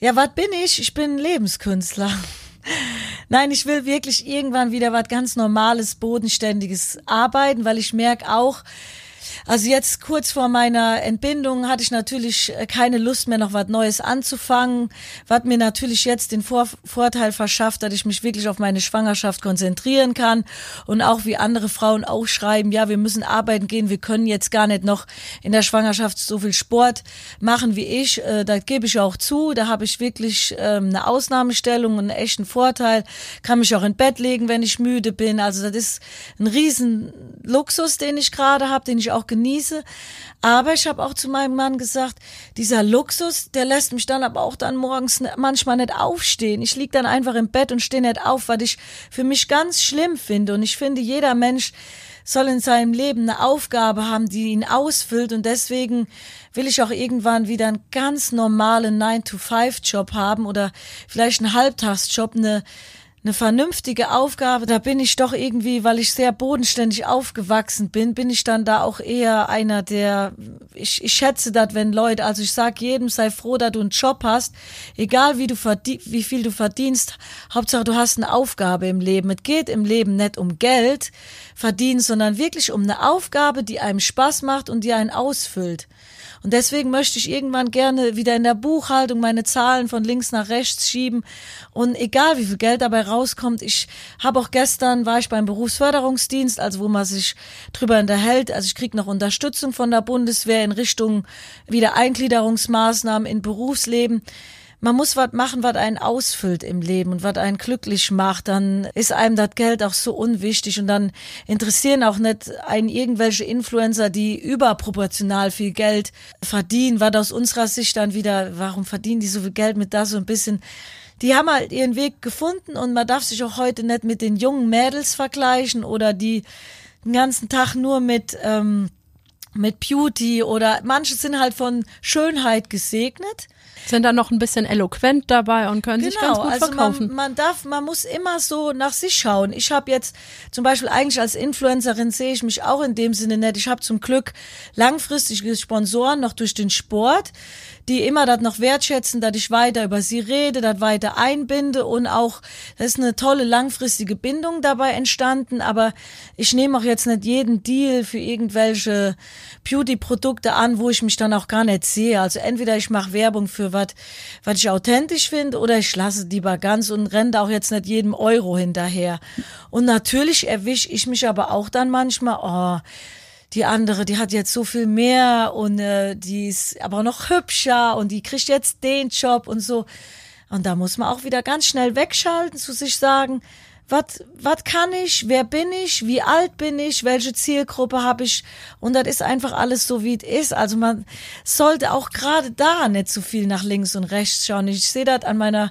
ja, was bin ich? Ich bin Lebenskünstler. Nein, ich will wirklich irgendwann wieder was ganz Normales, Bodenständiges arbeiten, weil ich merke auch, also jetzt kurz vor meiner Entbindung hatte ich natürlich äh, keine Lust mehr, noch was Neues anzufangen, was mir natürlich jetzt den vor Vorteil verschafft, dass ich mich wirklich auf meine Schwangerschaft konzentrieren kann und auch wie andere Frauen auch schreiben, ja, wir müssen arbeiten gehen, wir können jetzt gar nicht noch in der Schwangerschaft so viel Sport machen wie ich. Äh, da gebe ich auch zu, da habe ich wirklich ähm, eine Ausnahmestellung und einen echten Vorteil, kann mich auch in Bett legen, wenn ich müde bin. Also das ist ein riesen Luxus, den ich gerade habe, den ich auch genieße. Aber ich habe auch zu meinem Mann gesagt, dieser Luxus, der lässt mich dann aber auch dann morgens manchmal nicht aufstehen. Ich lieg dann einfach im Bett und stehe nicht auf, weil ich für mich ganz schlimm finde. Und ich finde, jeder Mensch soll in seinem Leben eine Aufgabe haben, die ihn ausfüllt. Und deswegen will ich auch irgendwann wieder einen ganz normalen 9-to-5-Job haben oder vielleicht einen Halbtagsjob, eine eine vernünftige Aufgabe, da bin ich doch irgendwie, weil ich sehr bodenständig aufgewachsen bin, bin ich dann da auch eher einer, der, ich, ich schätze das, wenn Leute, also ich sag jedem, sei froh, dass du einen Job hast, egal wie du wie viel du verdienst, Hauptsache du hast eine Aufgabe im Leben. Es geht im Leben nicht um Geld verdienen, sondern wirklich um eine Aufgabe, die einem Spaß macht und die einen ausfüllt. Und deswegen möchte ich irgendwann gerne wieder in der Buchhaltung meine Zahlen von links nach rechts schieben. Und egal wie viel Geld dabei rauskommt, ich habe auch gestern, war ich beim Berufsförderungsdienst, also wo man sich drüber unterhält. Also ich kriege noch Unterstützung von der Bundeswehr in Richtung wieder Eingliederungsmaßnahmen in Berufsleben man muss was machen, was einen ausfüllt im Leben und was einen glücklich macht, dann ist einem das Geld auch so unwichtig und dann interessieren auch nicht einen irgendwelche Influencer, die überproportional viel Geld verdienen, was aus unserer Sicht dann wieder, warum verdienen die so viel Geld mit das so ein bisschen? Die haben halt ihren Weg gefunden und man darf sich auch heute nicht mit den jungen Mädels vergleichen oder die den ganzen Tag nur mit ähm, mit Beauty oder manche sind halt von Schönheit gesegnet
sind da noch ein bisschen eloquent dabei und können genau, sich ganz gut also verkaufen.
Man, man darf, man muss immer so nach sich schauen. Ich habe jetzt zum Beispiel eigentlich als Influencerin sehe ich mich auch in dem Sinne nicht. Ich habe zum Glück langfristige Sponsoren noch durch den Sport die immer das noch wertschätzen, dass ich weiter über sie rede, das weiter einbinde und auch, da ist eine tolle langfristige Bindung dabei entstanden, aber ich nehme auch jetzt nicht jeden Deal für irgendwelche Beauty-Produkte an, wo ich mich dann auch gar nicht sehe. Also entweder ich mache Werbung für was, was ich authentisch finde, oder ich lasse lieber ganz und renne auch jetzt nicht jedem Euro hinterher. Und natürlich erwische ich mich aber auch dann manchmal, oh, die andere, die hat jetzt so viel mehr und äh, die ist aber noch hübscher und die kriegt jetzt den Job und so. Und da muss man auch wieder ganz schnell wegschalten, zu sich sagen, was was kann ich, wer bin ich, wie alt bin ich, welche Zielgruppe habe ich und das ist einfach alles so wie es ist. Also man sollte auch gerade da nicht zu so viel nach links und rechts schauen. Ich sehe das an meiner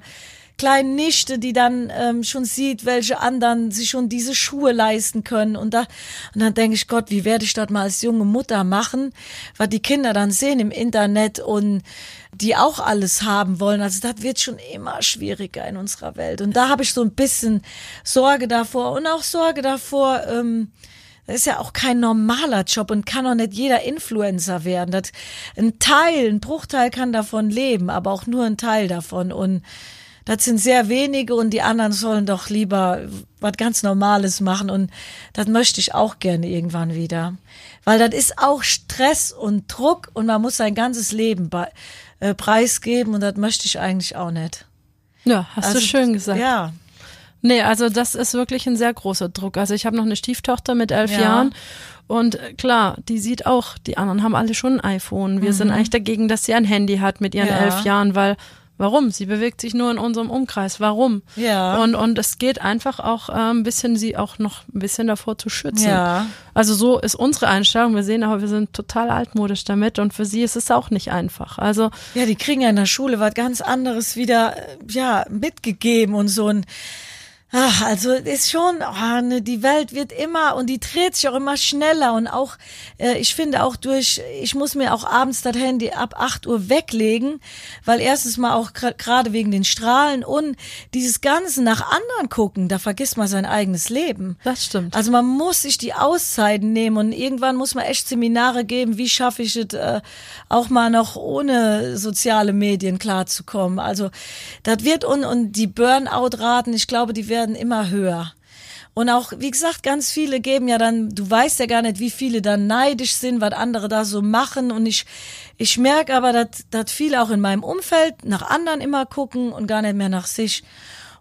kleinen Nichte, die dann ähm, schon sieht, welche anderen sich schon diese Schuhe leisten können. Und da, und dann denke ich, Gott, wie werde ich das mal als junge Mutter machen, was die Kinder dann sehen im Internet und die auch alles haben wollen. Also das wird schon immer schwieriger in unserer Welt. Und da habe ich so ein bisschen Sorge davor und auch Sorge davor, ähm, das ist ja auch kein normaler Job und kann auch nicht jeder Influencer werden. Das, ein Teil, ein Bruchteil kann davon leben, aber auch nur ein Teil davon. Und das sind sehr wenige und die anderen sollen doch lieber was ganz Normales machen und das möchte ich auch gerne irgendwann wieder. Weil das ist auch Stress und Druck und man muss sein ganzes Leben bei, äh, preisgeben und das möchte ich eigentlich auch nicht.
Ja, hast also, du schön gesagt.
Ja.
Nee, also das ist wirklich ein sehr großer Druck. Also ich habe noch eine Stieftochter mit elf ja. Jahren und äh, klar, die sieht auch, die anderen haben alle schon ein iPhone. Wir mhm. sind eigentlich dagegen, dass sie ein Handy hat mit ihren ja. elf Jahren, weil Warum? Sie bewegt sich nur in unserem Umkreis. Warum?
Ja.
Und, und es geht einfach auch äh, ein bisschen, sie auch noch ein bisschen davor zu schützen.
Ja.
Also so ist unsere Einstellung. Wir sehen aber, wir sind total altmodisch damit und für sie ist es auch nicht einfach. Also
Ja, die kriegen ja in der Schule was ganz anderes wieder, äh, ja, mitgegeben und so ein, Ach, also ist schon, oh, ne, die Welt wird immer und die dreht sich auch immer schneller und auch, äh, ich finde auch durch, ich muss mir auch abends das Handy ab 8 Uhr weglegen, weil erstens mal auch gerade wegen den Strahlen und dieses Ganze nach anderen gucken, da vergisst man sein eigenes Leben.
Das stimmt.
Also man muss sich die Auszeiten nehmen und irgendwann muss man echt Seminare geben, wie schaffe ich es äh, auch mal noch ohne soziale Medien klarzukommen. Also das wird und, und die Burnout-Raten, ich glaube, die werden immer höher. Und auch, wie gesagt, ganz viele geben ja dann, du weißt ja gar nicht, wie viele dann neidisch sind, was andere da so machen. Und ich, ich merke aber, dass, dass viele auch in meinem Umfeld nach anderen immer gucken und gar nicht mehr nach sich.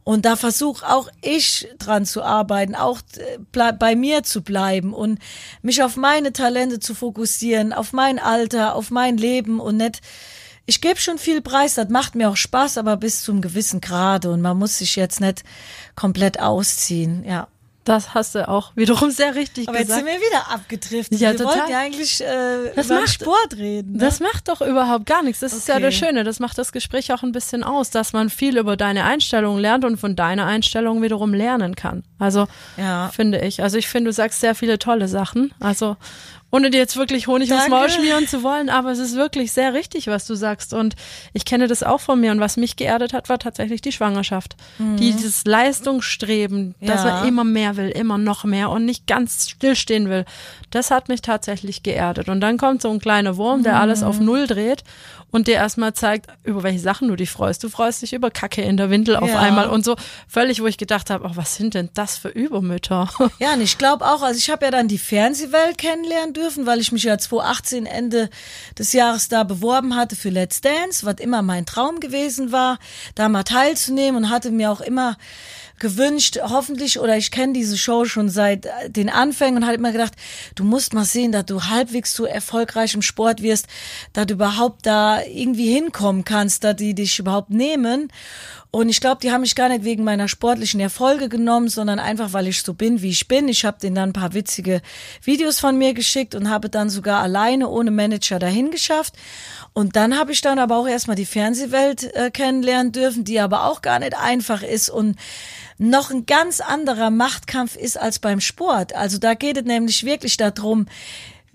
Und da versuche auch ich dran zu arbeiten, auch äh, bei mir zu bleiben und mich auf meine Talente zu fokussieren, auf mein Alter, auf mein Leben und nicht ich gebe schon viel Preis, das macht mir auch Spaß, aber bis zum gewissen Grade und man muss sich jetzt nicht komplett ausziehen, ja.
Das hast du auch wiederum sehr richtig
Aber
gesagt.
jetzt sind wir wieder abgedriftet.
Ja,
wir
total.
wollten ja eigentlich äh,
Das
über
macht-
Sport reden. Ne?
Das macht doch überhaupt gar nichts. Das ist ja
Okay.
das Schöne. Das macht das Gespräch auch ein bisschen aus, dass man viel über deine Einstellung lernt und von deiner Einstellung wiederum lernen kann. Also
Ja.
finde ich. Also ich finde, du sagst sehr viele tolle Sachen. Also ohne dir jetzt wirklich Honig ums
Danke.
Maul schmieren zu wollen, aber es ist wirklich sehr richtig, was du sagst. Und ich kenne das auch von mir. Und was mich geerdet hat, war tatsächlich die Schwangerschaft. Dieses Leistungsstreben, dass
Mhm. Ja.
man immer mehr will, immer noch mehr und nicht ganz stillstehen will. Das hat mich tatsächlich geerdet. Und dann kommt so ein kleiner Wurm, der alles
Mhm.
auf Null dreht und dir erstmal zeigt, über welche Sachen du dich freust. Du freust dich über Kacke in der Windel auf
Ja.
einmal und so völlig, wo ich gedacht habe, oh, was sind denn das für Übermütter?
Ja, und ich glaube auch, also ich habe ja dann die Fernsehwelt kennenlernen dürfen, weil ich mich ja 2018 Ende des Jahres da beworben hatte für Let's Dance, was immer mein Traum gewesen war, da mal teilzunehmen und hatte mir auch immer gewünscht, hoffentlich, oder ich kenne diese Show schon seit äh, den Anfängen und hatte immer gedacht, du musst mal sehen, dass du halbwegs so erfolgreich im Sport wirst, dass du überhaupt da irgendwie hinkommen kannst, dass die dich überhaupt nehmen. Und ich glaube, die haben mich gar nicht wegen meiner sportlichen Erfolge genommen, sondern einfach, weil ich so bin, wie ich bin. Ich habe denen dann ein paar witzige Videos von mir geschickt und habe dann sogar alleine ohne Manager dahin geschafft. Und dann habe ich dann aber auch erstmal die Fernsehwelt äh, kennenlernen dürfen, die aber auch gar nicht einfach ist und noch ein ganz anderer Machtkampf ist als beim Sport. Also da geht es nämlich wirklich darum,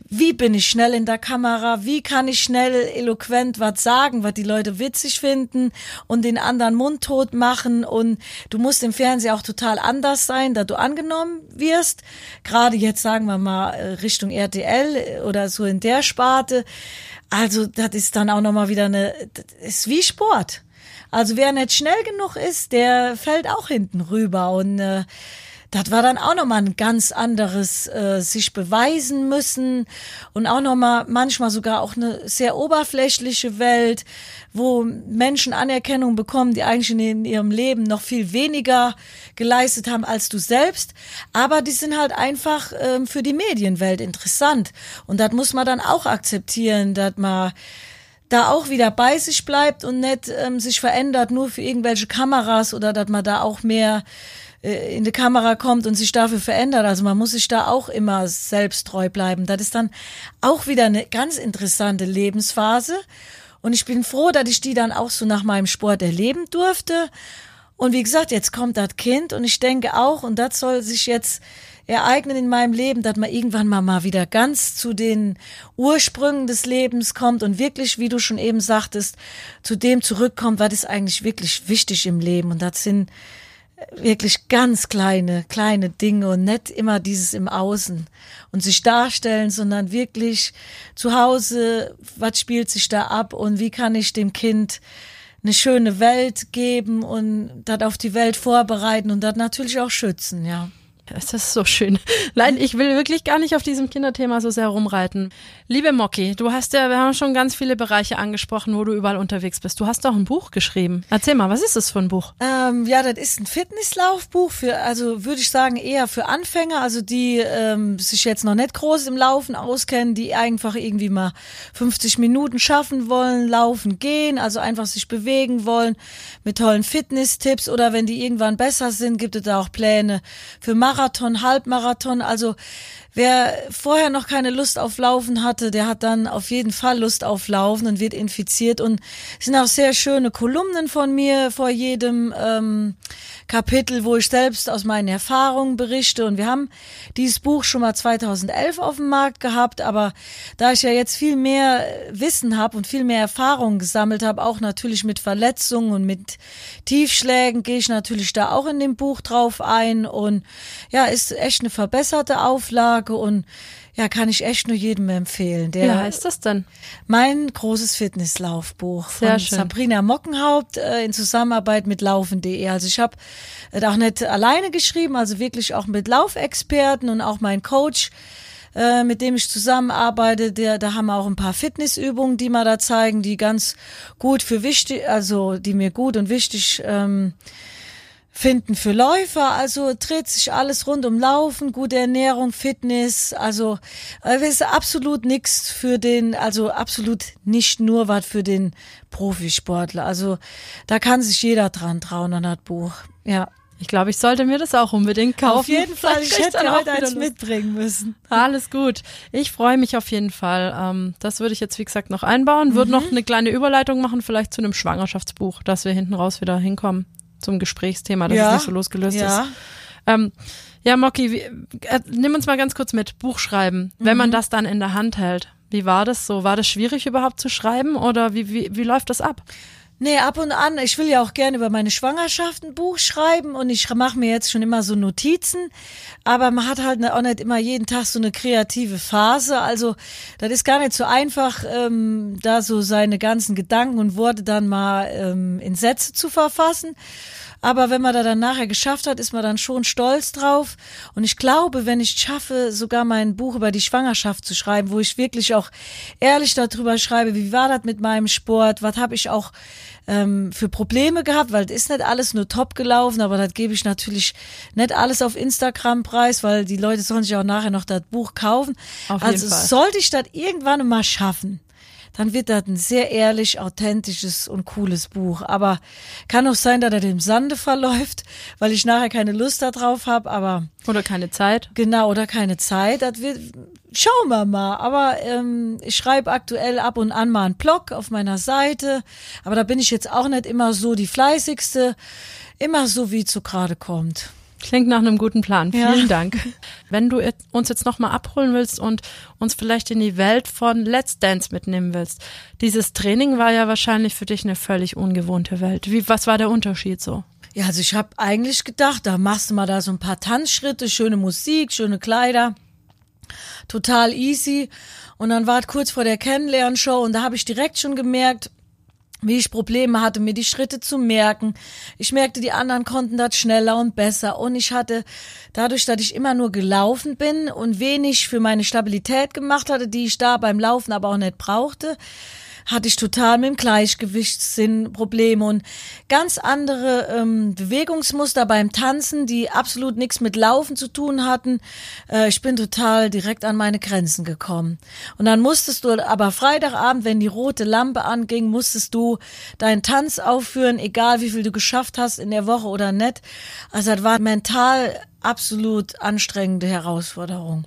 wie bin ich schnell in der Kamera, wie kann ich schnell eloquent was sagen, was die Leute witzig finden und den anderen mundtot machen und du musst im Fernsehen auch total anders sein, da du angenommen wirst. Gerade jetzt sagen wir mal äh, Richtung RTL oder so in der Sparte. Also das ist dann auch nochmal wieder eine, das ist wie Sport. Also wer nicht schnell genug ist, der fällt auch hinten rüber. Und äh, das war dann auch nochmal ein ganz anderes äh, sich beweisen müssen. Und auch nochmal manchmal sogar auch eine sehr oberflächliche Welt, wo Menschen Anerkennung bekommen, die eigentlich in, ihrem Leben noch viel weniger geleistet haben als du selbst, aber die sind halt einfach ähm, für die Medienwelt interessant. Und das muss man dann auch akzeptieren, dass man da auch wieder bei sich bleibt und nicht ähm, sich verändert nur für irgendwelche Kameras oder dass man da auch mehr äh, in die Kamera kommt und sich dafür verändert. Also man muss sich da auch immer selbsttreu bleiben. Das ist dann auch wieder eine ganz interessante Lebensphase. Und ich bin froh, dass ich die dann auch so nach meinem Sport erleben durfte. Und wie gesagt, jetzt kommt das Kind und ich denke auch, und das soll sich jetzt ereignen in meinem Leben, dass man irgendwann mal, mal wieder ganz zu den Ursprüngen des Lebens kommt und wirklich, wie du schon eben sagtest, zu dem zurückkommt, was ist eigentlich wirklich wichtig im Leben. Und das sind wirklich ganz kleine, kleine Dinge und nicht immer dieses im Außen und sich darstellen, sondern wirklich zu Hause, was spielt sich da ab und wie kann ich dem Kind eine schöne Welt geben und das auf die Welt vorbereiten und das natürlich auch schützen, ja.
Es ist so schön. Nein, ich will wirklich gar nicht auf diesem Kinderthema so sehr rumreiten. Liebe Mocky, du hast ja, wir haben schon ganz viele Bereiche angesprochen, wo du überall unterwegs bist. Du hast auch ein Buch geschrieben. Erzähl mal, was ist das für ein Buch?
Ähm, ja, das ist ein Fitnesslaufbuch für, also würde ich sagen, eher für Anfänger, also die ähm, sich jetzt noch nicht groß im Laufen auskennen, die einfach irgendwie mal 50 Minuten schaffen wollen, laufen, gehen, also einfach sich bewegen wollen mit tollen Fitnesstipps oder wenn die irgendwann besser sind, gibt es da auch Pläne für Marathon, Halbmarathon, also Wer vorher noch keine Lust auf Laufen hatte, der hat dann auf jeden Fall Lust auf Laufen und wird infiziert. Und es sind auch sehr schöne Kolumnen von mir vor jedem ähm, Kapitel, wo ich selbst aus meinen Erfahrungen berichte. Und wir haben dieses Buch schon mal 2011 auf dem Markt gehabt, aber da ich ja jetzt viel mehr Wissen habe und viel mehr Erfahrungen gesammelt habe, auch natürlich mit Verletzungen und mit Tiefschlägen, gehe ich natürlich da auch in dem Buch drauf ein. Und ja, ist echt eine verbesserte Auflage Marke und ja, kann ich echt nur jedem empfehlen.
Der, Wie heißt das denn?
Mein großes Fitnesslaufbuch
von.
Sabrina Mockenhaupt äh, in Zusammenarbeit mit Laufen.de. Also ich habe äh, auch nicht alleine geschrieben, also wirklich auch mit Laufexperten und auch mein Coach äh, mit dem ich zusammenarbeite, der, da haben wir auch ein paar Fitnessübungen, die wir da zeigen, die ganz gut für wichtig, also die mir gut und wichtig ähm, finden für Läufer. Also dreht sich alles rund um Laufen, gute Ernährung, Fitness. Also es ist absolut nichts für den, also absolut nicht nur was für den Profisportler. Also da kann sich jeder dran trauen an das Buch. Ja.
Ich glaube, ich sollte mir das auch unbedingt kaufen.
Auf jeden Fall, ich hätte heute eins mitbringen müssen.
Alles gut. Ich freue mich auf jeden Fall. Ähm, das würde ich jetzt, wie gesagt, noch einbauen. Würde mhm. noch eine kleine Überleitung machen, vielleicht zu einem Schwangerschaftsbuch, dass wir hinten raus wieder hinkommen zum Gesprächsthema, dass ja. es nicht so losgelöst ja. ist. Ähm, ja, Moki, wie, äh, nimm uns mal ganz kurz mit. Buchschreiben, mhm. wenn man mhm. das dann in der Hand hält. Wie war das so? War das schwierig überhaupt zu schreiben oder wie, wie, wie läuft das ab?
Nee, ab und an. Ich will ja auch gerne über meine Schwangerschaft ein Buch schreiben und ich mache mir jetzt schon immer so Notizen. Aber man hat halt auch nicht immer jeden Tag so eine kreative Phase. Also das ist gar nicht so einfach, ähm, da so seine ganzen Gedanken und Worte dann mal ähm, in Sätze zu verfassen. Aber wenn man da dann nachher geschafft hat, ist man dann schon stolz drauf. Und ich glaube, wenn ich schaffe, sogar mein Buch über die Schwangerschaft zu schreiben, wo ich wirklich auch ehrlich darüber schreibe, wie war das mit meinem Sport, was habe ich auch ähm, für Probleme gehabt, weil es ist nicht alles nur top gelaufen, aber das gebe ich natürlich nicht alles auf Instagram preis, weil die Leute sollen sich auch nachher noch das Buch kaufen.
Auf
also sollte ich das irgendwann mal schaffen, dann wird das ein sehr ehrlich, authentisches und cooles Buch. Aber kann auch sein, dass er im Sande verläuft, weil ich nachher keine Lust darauf habe, aber.
Oder keine Zeit.
Genau, oder keine Zeit. Das wird, schauen wir mal. Aber ähm, ich schreibe aktuell ab und an mal einen Blog auf meiner Seite. Aber da bin ich jetzt auch nicht immer so die fleißigste. Immer so, wie es so gerade kommt.
Klingt nach einem guten Plan. Vielen ja. Dank. Wenn du uns jetzt nochmal abholen willst und uns vielleicht in die Welt von Let's Dance mitnehmen willst. Dieses Training war ja wahrscheinlich für dich eine völlig ungewohnte Welt. Wie, was war der Unterschied so?
Ja, also ich habe eigentlich gedacht, da machst du mal da so ein paar Tanzschritte, schöne Musik, schöne Kleider. Total easy. Und dann war es kurz vor der Kennenlernshow und da habe ich direkt schon gemerkt, wie ich Probleme hatte, mir die Schritte zu merken. Ich merkte, die anderen konnten das schneller und besser. Und ich hatte, dadurch, dass ich immer nur gelaufen bin und wenig für meine Stabilität gemacht hatte, die ich da beim Laufen aber auch nicht brauchte, hatte ich total mit dem Gleichgewichtssinn Probleme und ganz andere ähm, Bewegungsmuster beim Tanzen, die absolut nichts mit Laufen zu tun hatten. Äh, ich bin total direkt an meine Grenzen gekommen. Und dann musstest du aber Freitagabend, wenn die rote Lampe anging, musstest du deinen Tanz aufführen, egal wie viel du geschafft hast in der Woche oder nicht. Also das war mental absolut anstrengende Herausforderung.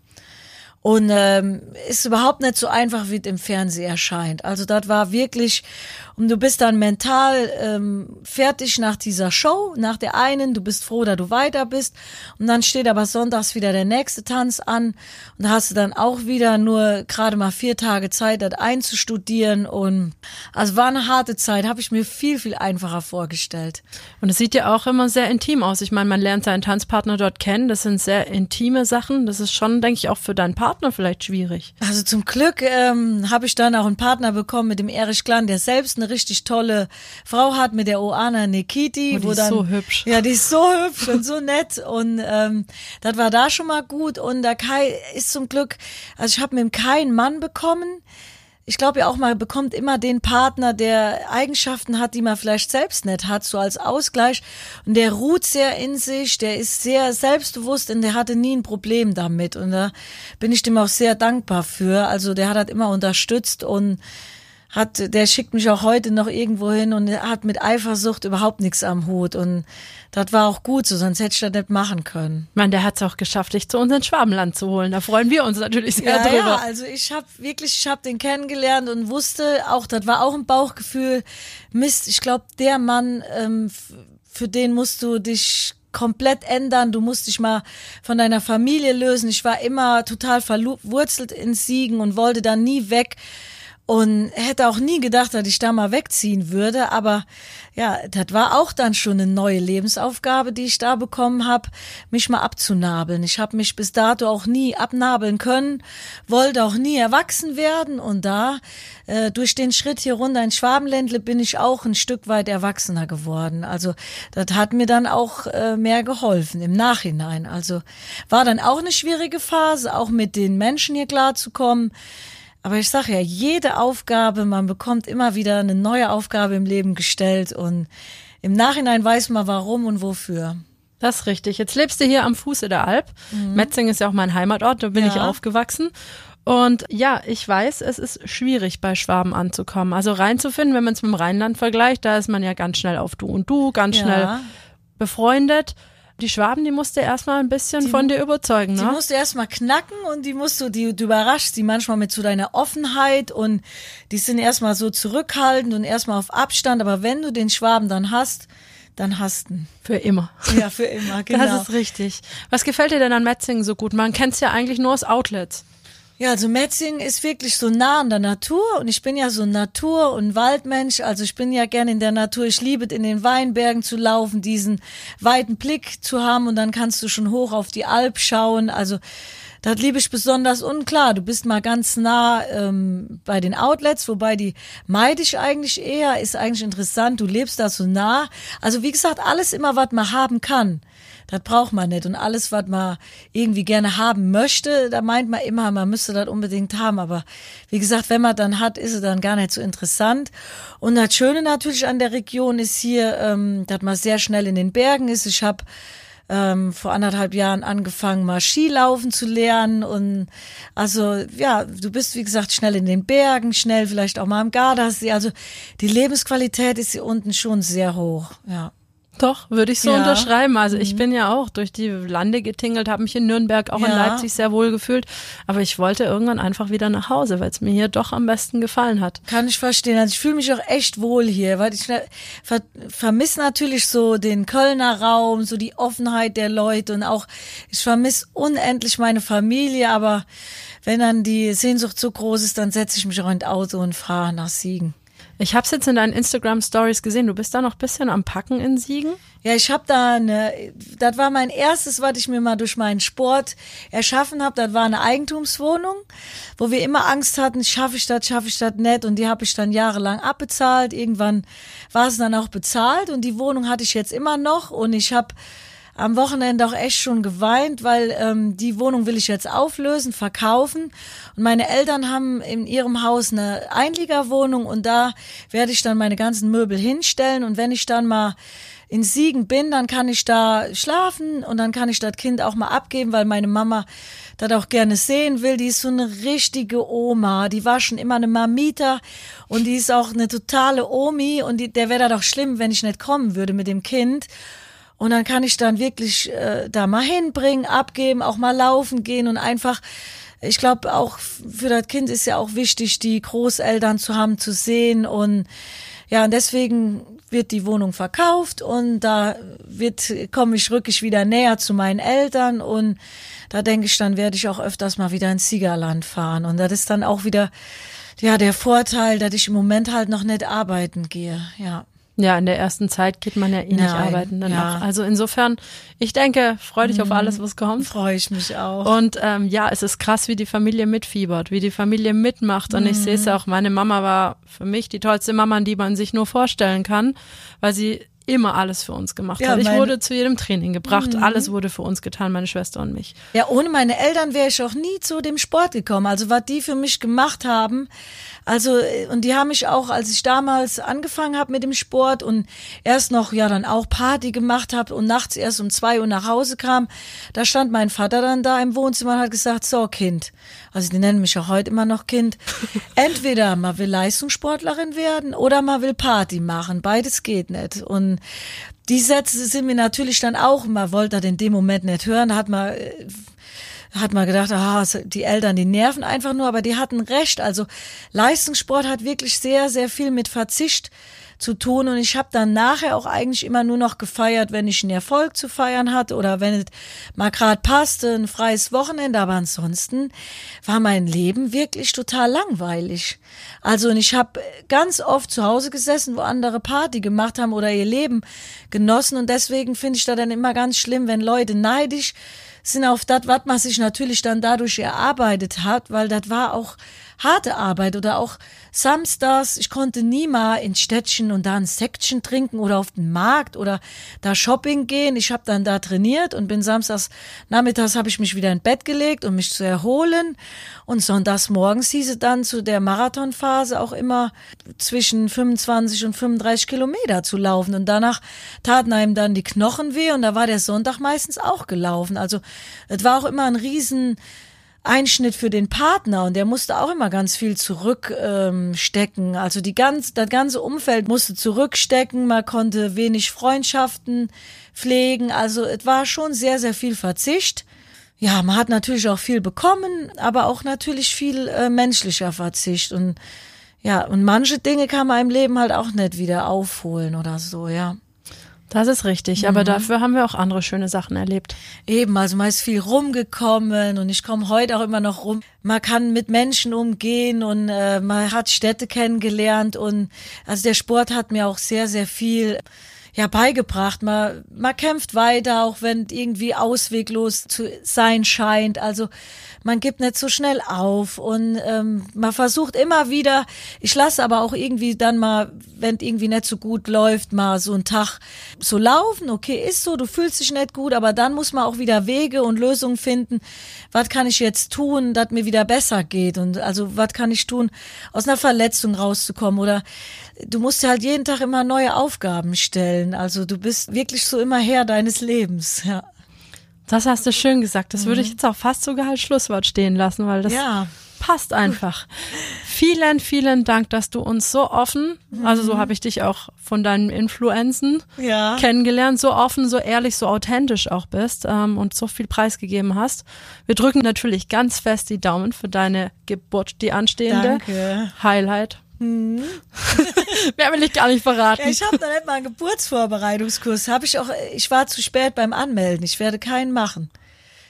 Und ähm, ist überhaupt nicht so einfach, wie es im Fernsehen erscheint. Also das war wirklich, und du bist dann mental ähm, fertig nach dieser Show, nach der einen, du bist froh, dass du weiter bist. Und dann steht aber sonntags wieder der nächste Tanz an. Und da hast du dann auch wieder nur gerade mal vier Tage Zeit, das einzustudieren. Und also war eine harte Zeit, habe ich mir viel, viel einfacher vorgestellt.
Und es sieht ja auch immer sehr intim aus. Ich meine, man lernt seinen Tanzpartner dort kennen. Das sind sehr intime Sachen. Das ist schon, denke ich, auch für deinen Partner Partner vielleicht schwierig?
Also zum Glück ähm, habe ich dann auch einen Partner bekommen mit dem Erich Klan, der selbst eine richtig tolle Frau hat mit der Oana Nikiti.
Oh, die
wo
ist
dann,
so hübsch.
Ja, die ist so hübsch und so nett und ähm, das war da schon mal gut und der Kai ist zum Glück, also ich habe mit ihm keinen Mann bekommen. Ich glaube ja auch, man bekommt immer den Partner, der Eigenschaften hat, die man vielleicht selbst nicht hat, so als Ausgleich. Und der ruht sehr in sich, der ist sehr selbstbewusst und der hatte nie ein Problem damit. Und da bin ich dem auch sehr dankbar für. Also der hat halt immer unterstützt und hat, der schickt mich auch heute noch irgendwo hin und er hat mit Eifersucht überhaupt nichts am Hut. Und das war auch gut so, sonst hätte ich das nicht machen können.
Ich meine, der hat es auch geschafft, dich zu uns ins Schwabenland zu holen. Da freuen wir uns natürlich sehr
Ja,
drüber.
ja, also ich habe wirklich, ich habe den kennengelernt und wusste auch, das war auch ein Bauchgefühl. Mist, ich glaube, der Mann, ähm, für den musst du dich komplett ändern. Du musst dich mal von deiner Familie lösen. Ich war immer total verwurzelt in Siegen und wollte da nie weg. Und hätte auch nie gedacht, dass ich da mal wegziehen würde. Aber ja, das war auch dann schon eine neue Lebensaufgabe, die ich da bekommen habe, mich mal abzunabeln. Ich habe mich bis dato auch nie abnabeln können, wollte auch nie erwachsen werden. Und da, äh, durch den Schritt hier runter in Schwabenländle, bin ich auch ein Stück weit erwachsener geworden. Also das hat mir dann auch äh, mehr geholfen im Nachhinein. Also war dann auch eine schwierige Phase, auch mit den Menschen hier klarzukommen. Aber ich sage ja, jede Aufgabe, man bekommt immer wieder eine neue Aufgabe im Leben gestellt und im Nachhinein weiß man warum und wofür.
Das ist richtig. Jetzt lebst du hier am Fuße der Alp. Metzing ist ja auch mein Heimatort, da bin ich
Mhm. Ja.
aufgewachsen. Und ja, ich weiß, es ist schwierig bei Schwaben anzukommen. Also reinzufinden, wenn man es mit dem Rheinland vergleicht, da ist man ja ganz schnell auf Du und Du, ganz
Ja.
schnell befreundet. Die Schwaben, die musste erstmal ein bisschen von dir überzeugen,
Die
ne?
musst du erstmal knacken und die musst du, die, du überraschst die manchmal mit so deiner Offenheit und die sind erstmal so zurückhaltend und erstmal auf Abstand. Aber wenn du den Schwaben dann hast, dann hast du ihn.
Für immer.
Ja, für immer, genau.
Das ist richtig. Was gefällt dir denn an Metzingen so gut? Man kennt's ja eigentlich nur aus Outlets.
Ja, also Metzing ist wirklich so nah an der Natur und ich bin ja so ein Natur- und Waldmensch. Also ich bin ja gerne in der Natur. Ich liebe es, in den Weinbergen zu laufen, diesen weiten Blick zu haben und dann kannst du schon hoch auf die Alp schauen. Also das liebe ich besonders und klar, du bist mal ganz nah ähm, bei den Outlets, wobei die meide ich eigentlich eher, ist eigentlich interessant, du lebst da so nah. Also wie gesagt, alles immer, was man haben kann. Das braucht man nicht. Und alles, was man irgendwie gerne haben möchte, da meint man immer, man müsste das unbedingt haben. Aber wie gesagt, wenn man dann hat, ist es dann gar nicht so interessant. Und das Schöne natürlich an der Region ist hier, ähm, dass man sehr schnell in den Bergen ist. Ich habe ähm, vor anderthalb Jahren angefangen, mal Skilaufen zu lernen. Und also ja, du bist, wie gesagt, schnell in den Bergen, schnell vielleicht auch mal am Gardasee. Also die Lebensqualität ist hier unten schon sehr hoch. Ja.
Doch, würde ich so
Ja. Mhm.
unterschreiben. Also ich bin ja auch durch die Lande getingelt, habe mich in Nürnberg, auch in
Ja.
Leipzig sehr wohl gefühlt. Aber ich wollte irgendwann einfach wieder nach Hause, weil es mir hier doch am besten gefallen hat.
Kann ich verstehen. Also ich fühle mich auch echt wohl hier, weil ich ver vermisse natürlich so den Kölner Raum, so die Offenheit der Leute und auch ich vermisse unendlich meine Familie, aber wenn dann die Sehnsucht so groß ist, dann setze ich mich auch in das Auto und fahre nach Siegen.
Ich habe es jetzt in deinen Instagram-Stories gesehen. Du bist da noch ein bisschen am Packen in Siegen.
Ja, ich habe da eine, das war mein erstes, was ich mir mal durch meinen Sport erschaffen habe. Das war eine Eigentumswohnung, wo wir immer Angst hatten, schaffe ich das, schaffe ich das nicht. Und die habe ich dann jahrelang abbezahlt. Irgendwann war es dann auch bezahlt und die Wohnung hatte ich jetzt immer noch. Und ich habe am Wochenende auch echt schon geweint, weil ähm, die Wohnung will ich jetzt auflösen, verkaufen. Und meine Eltern haben in ihrem Haus eine Einliegerwohnung und da werde ich dann meine ganzen Möbel hinstellen. Und wenn ich dann mal in Siegen bin, dann kann ich da schlafen und dann kann ich das Kind auch mal abgeben, weil meine Mama das auch gerne sehen will. Die ist so eine richtige Oma. Die war schon immer eine Mamita und die ist auch eine totale Omi und die, der wäre da doch schlimm, wenn ich nicht kommen würde mit dem Kind. Und dann kann ich dann wirklich äh, da mal hinbringen, abgeben, auch mal laufen gehen und einfach, ich glaube auch für das Kind ist ja auch wichtig, die Großeltern zu haben, zu sehen und ja, und deswegen wird die Wohnung verkauft und da wird, komme ich wirklich wieder näher zu meinen Eltern und da denke ich, dann werde ich auch öfters mal wieder ins Siegerland fahren und das ist dann auch wieder, ja, der Vorteil, dass ich im Moment halt noch nicht arbeiten gehe, ja.
Ja, in der ersten Zeit geht man ja eh nicht
Nein,
arbeiten danach.
ja.
Also insofern, ich denke, freu dich auf alles, was kommt.
Freue ich mich auch.
Und ähm, ja, es ist krass, wie die Familie mitfiebert, wie die Familie mitmacht. Und ich sehe es ja auch, meine Mama war für mich die tollste Mama, die man sich nur vorstellen kann, weil sie immer alles für uns gemacht
Ja,
hat. Ich wurde zu jedem Training gebracht, alles wurde für uns getan, meine Schwester und mich.
Ja, ohne meine Eltern wäre ich auch nie zu dem Sport gekommen. Also was die für mich gemacht haben, also äh, und die haben mich auch, als ich damals angefangen habe mit dem Sport und erst noch ja dann auch Party gemacht habe und nachts erst um zwei Uhr nach Hause kam, da stand mein Vater dann da im Wohnzimmer und hat gesagt, so Kind, also die nennen mich auch heute immer noch Kind, entweder man will Leistungssportlerin werden oder man will Party machen, beides geht nicht. Und die Sätze sind mir natürlich dann auch, man wollte das in dem Moment nicht hören, da hat man äh, hat man gedacht, ah, die Eltern, die nerven einfach nur, aber die hatten recht. Also Leistungssport hat wirklich sehr, sehr viel mit Verzicht zu tun und ich habe dann nachher auch eigentlich immer nur noch gefeiert, wenn ich einen Erfolg zu feiern hatte oder wenn es mal gerade passte, ein freies Wochenende, aber ansonsten war mein Leben wirklich total langweilig. Also und ich habe ganz oft zu Hause gesessen, wo andere Party gemacht haben oder ihr Leben genossen und deswegen finde ich da dann immer ganz schlimm, wenn Leute neidisch sind auf das, was man sich natürlich dann dadurch erarbeitet hat, weil das war auch harte Arbeit oder auch samstags, ich konnte nie mal ins Städtchen und da ein Section trinken oder auf den Markt oder da Shopping gehen. Ich habe dann da trainiert und bin samstags nachmittags habe ich mich wieder in Bett gelegt, um mich zu erholen und sonntags morgens hieß es dann zu der Marathonphase auch immer zwischen 25 und 35 Kilometer zu laufen und danach taten einem dann die Knochen weh und da war der Sonntag meistens auch gelaufen. Also es war auch immer ein riesen Einschnitt für den Partner und der musste auch immer ganz viel zurückstecken. Ähm, also die ganz, das ganze Umfeld musste zurückstecken. Man konnte wenig Freundschaften pflegen. Also es war schon sehr, sehr viel Verzicht. Ja, man hat natürlich auch viel bekommen, aber auch natürlich viel äh, menschlicher Verzicht und ja, und manche Dinge kann man im Leben halt auch nicht wieder aufholen oder so, ja.
Das ist richtig, aber dafür haben wir auch andere schöne Sachen erlebt.
Eben, also man ist viel rumgekommen und ich komme heute auch immer noch rum. Man kann mit Menschen umgehen und äh, man hat Städte kennengelernt und also der Sport hat mir auch sehr, sehr viel ja beigebracht. Man, man kämpft weiter, auch wenn irgendwie ausweglos zu sein scheint. Also man gibt nicht so schnell auf und ähm, man versucht immer wieder, ich lasse aber auch irgendwie dann mal, wenn irgendwie nicht so gut läuft, mal so einen Tag so laufen, okay, ist so, du fühlst dich nicht gut, aber dann muss man auch wieder Wege und Lösungen finden, was kann ich jetzt tun, dass mir wieder besser geht? Und also was kann ich tun, aus einer Verletzung rauszukommen? Oder du musst dir halt jeden Tag immer neue Aufgaben stellen, also du bist wirklich so immer Herr deines Lebens, ja.
Das hast du schön gesagt. Das würde ich jetzt auch fast sogar als Schlusswort stehen lassen, weil das
Ja.
passt einfach. vielen, vielen Dank, dass du uns so offen, also so habe ich dich auch von deinen Influenzen
Ja.
kennengelernt, so offen, so ehrlich, so authentisch auch bist ähm, und so viel preisgegeben hast. Wir drücken natürlich ganz fest die Daumen für deine Geburt, die anstehende.
Danke.
Highlight. Mehr will ich gar nicht verraten.
Ja, ich habe da nicht mal einen Geburtsvorbereitungskurs. Habe ich auch. Ich war zu spät beim Anmelden. Ich werde keinen machen.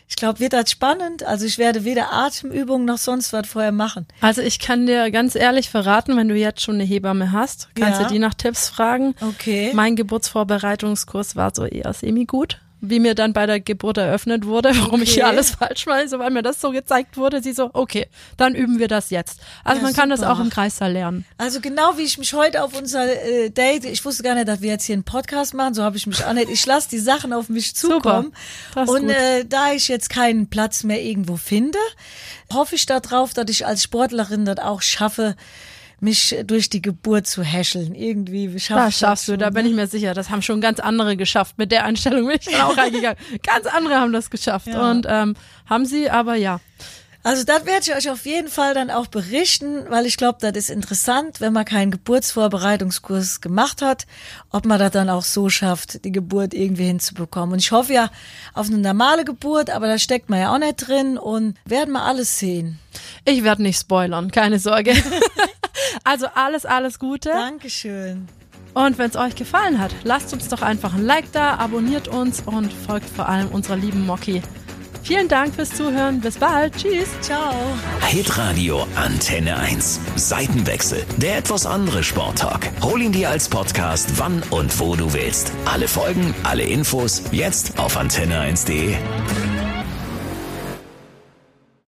Ich glaube, wird das spannend. Also ich werde weder Atemübungen noch sonst was vorher machen.
Also ich kann dir ganz ehrlich verraten, wenn du jetzt schon eine Hebamme hast, kannst
Ja.
du die nach Tipps fragen.
Okay.
Mein Geburtsvorbereitungskurs war so eher semi-gut, wie mir dann bei der Geburt eröffnet wurde, warum ich
Okay.
hier alles falsch mache, weil mir das so gezeigt wurde. Sie so, okay, dann üben wir das jetzt. Also
Ja,
man kann das
super.
auch im Kreissaal lernen.
Also genau wie ich mich heute auf unser äh, Date, ich wusste gar nicht, dass wir jetzt hier einen Podcast machen, so habe ich mich auch nicht. Ich lasse die Sachen auf mich zukommen. Und
gut.
äh, da ich jetzt keinen Platz mehr irgendwo finde, hoffe ich darauf, dass ich als Sportlerin das auch schaffe, mich durch die Geburt zu häscheln. Irgendwie schaffe
Das
ich
schaffst du, da bin
ne?
ich mir sicher. Das haben schon ganz andere geschafft. Mit der Einstellung bin ich dann auch reingegangen. Ganz andere haben das geschafft.
Ja.
Und ähm, haben sie, aber ja.
Also das werde ich euch auf jeden Fall dann auch berichten, weil ich glaube, das ist interessant, wenn man keinen Geburtsvorbereitungskurs gemacht hat, ob man das dann auch so schafft, die Geburt irgendwie hinzubekommen. Und ich hoffe ja auf eine normale Geburt, aber da steckt man ja auch nicht drin und werden wir alles sehen.
Ich werde nicht spoilern, keine Sorge. also alles, alles Gute.
Dankeschön.
Und wenn es euch gefallen hat, lasst uns doch einfach ein Like da, abonniert uns und folgt vor allem unserer lieben Moki. Vielen Dank fürs Zuhören. Bis bald. Tschüss.
Ciao.
Hitradio Antenne 1. Seitenwechsel. Der etwas andere Sporttalk. Hol ihn dir als Podcast, wann und wo du willst. Alle Folgen, alle Infos, jetzt auf antenne1.de.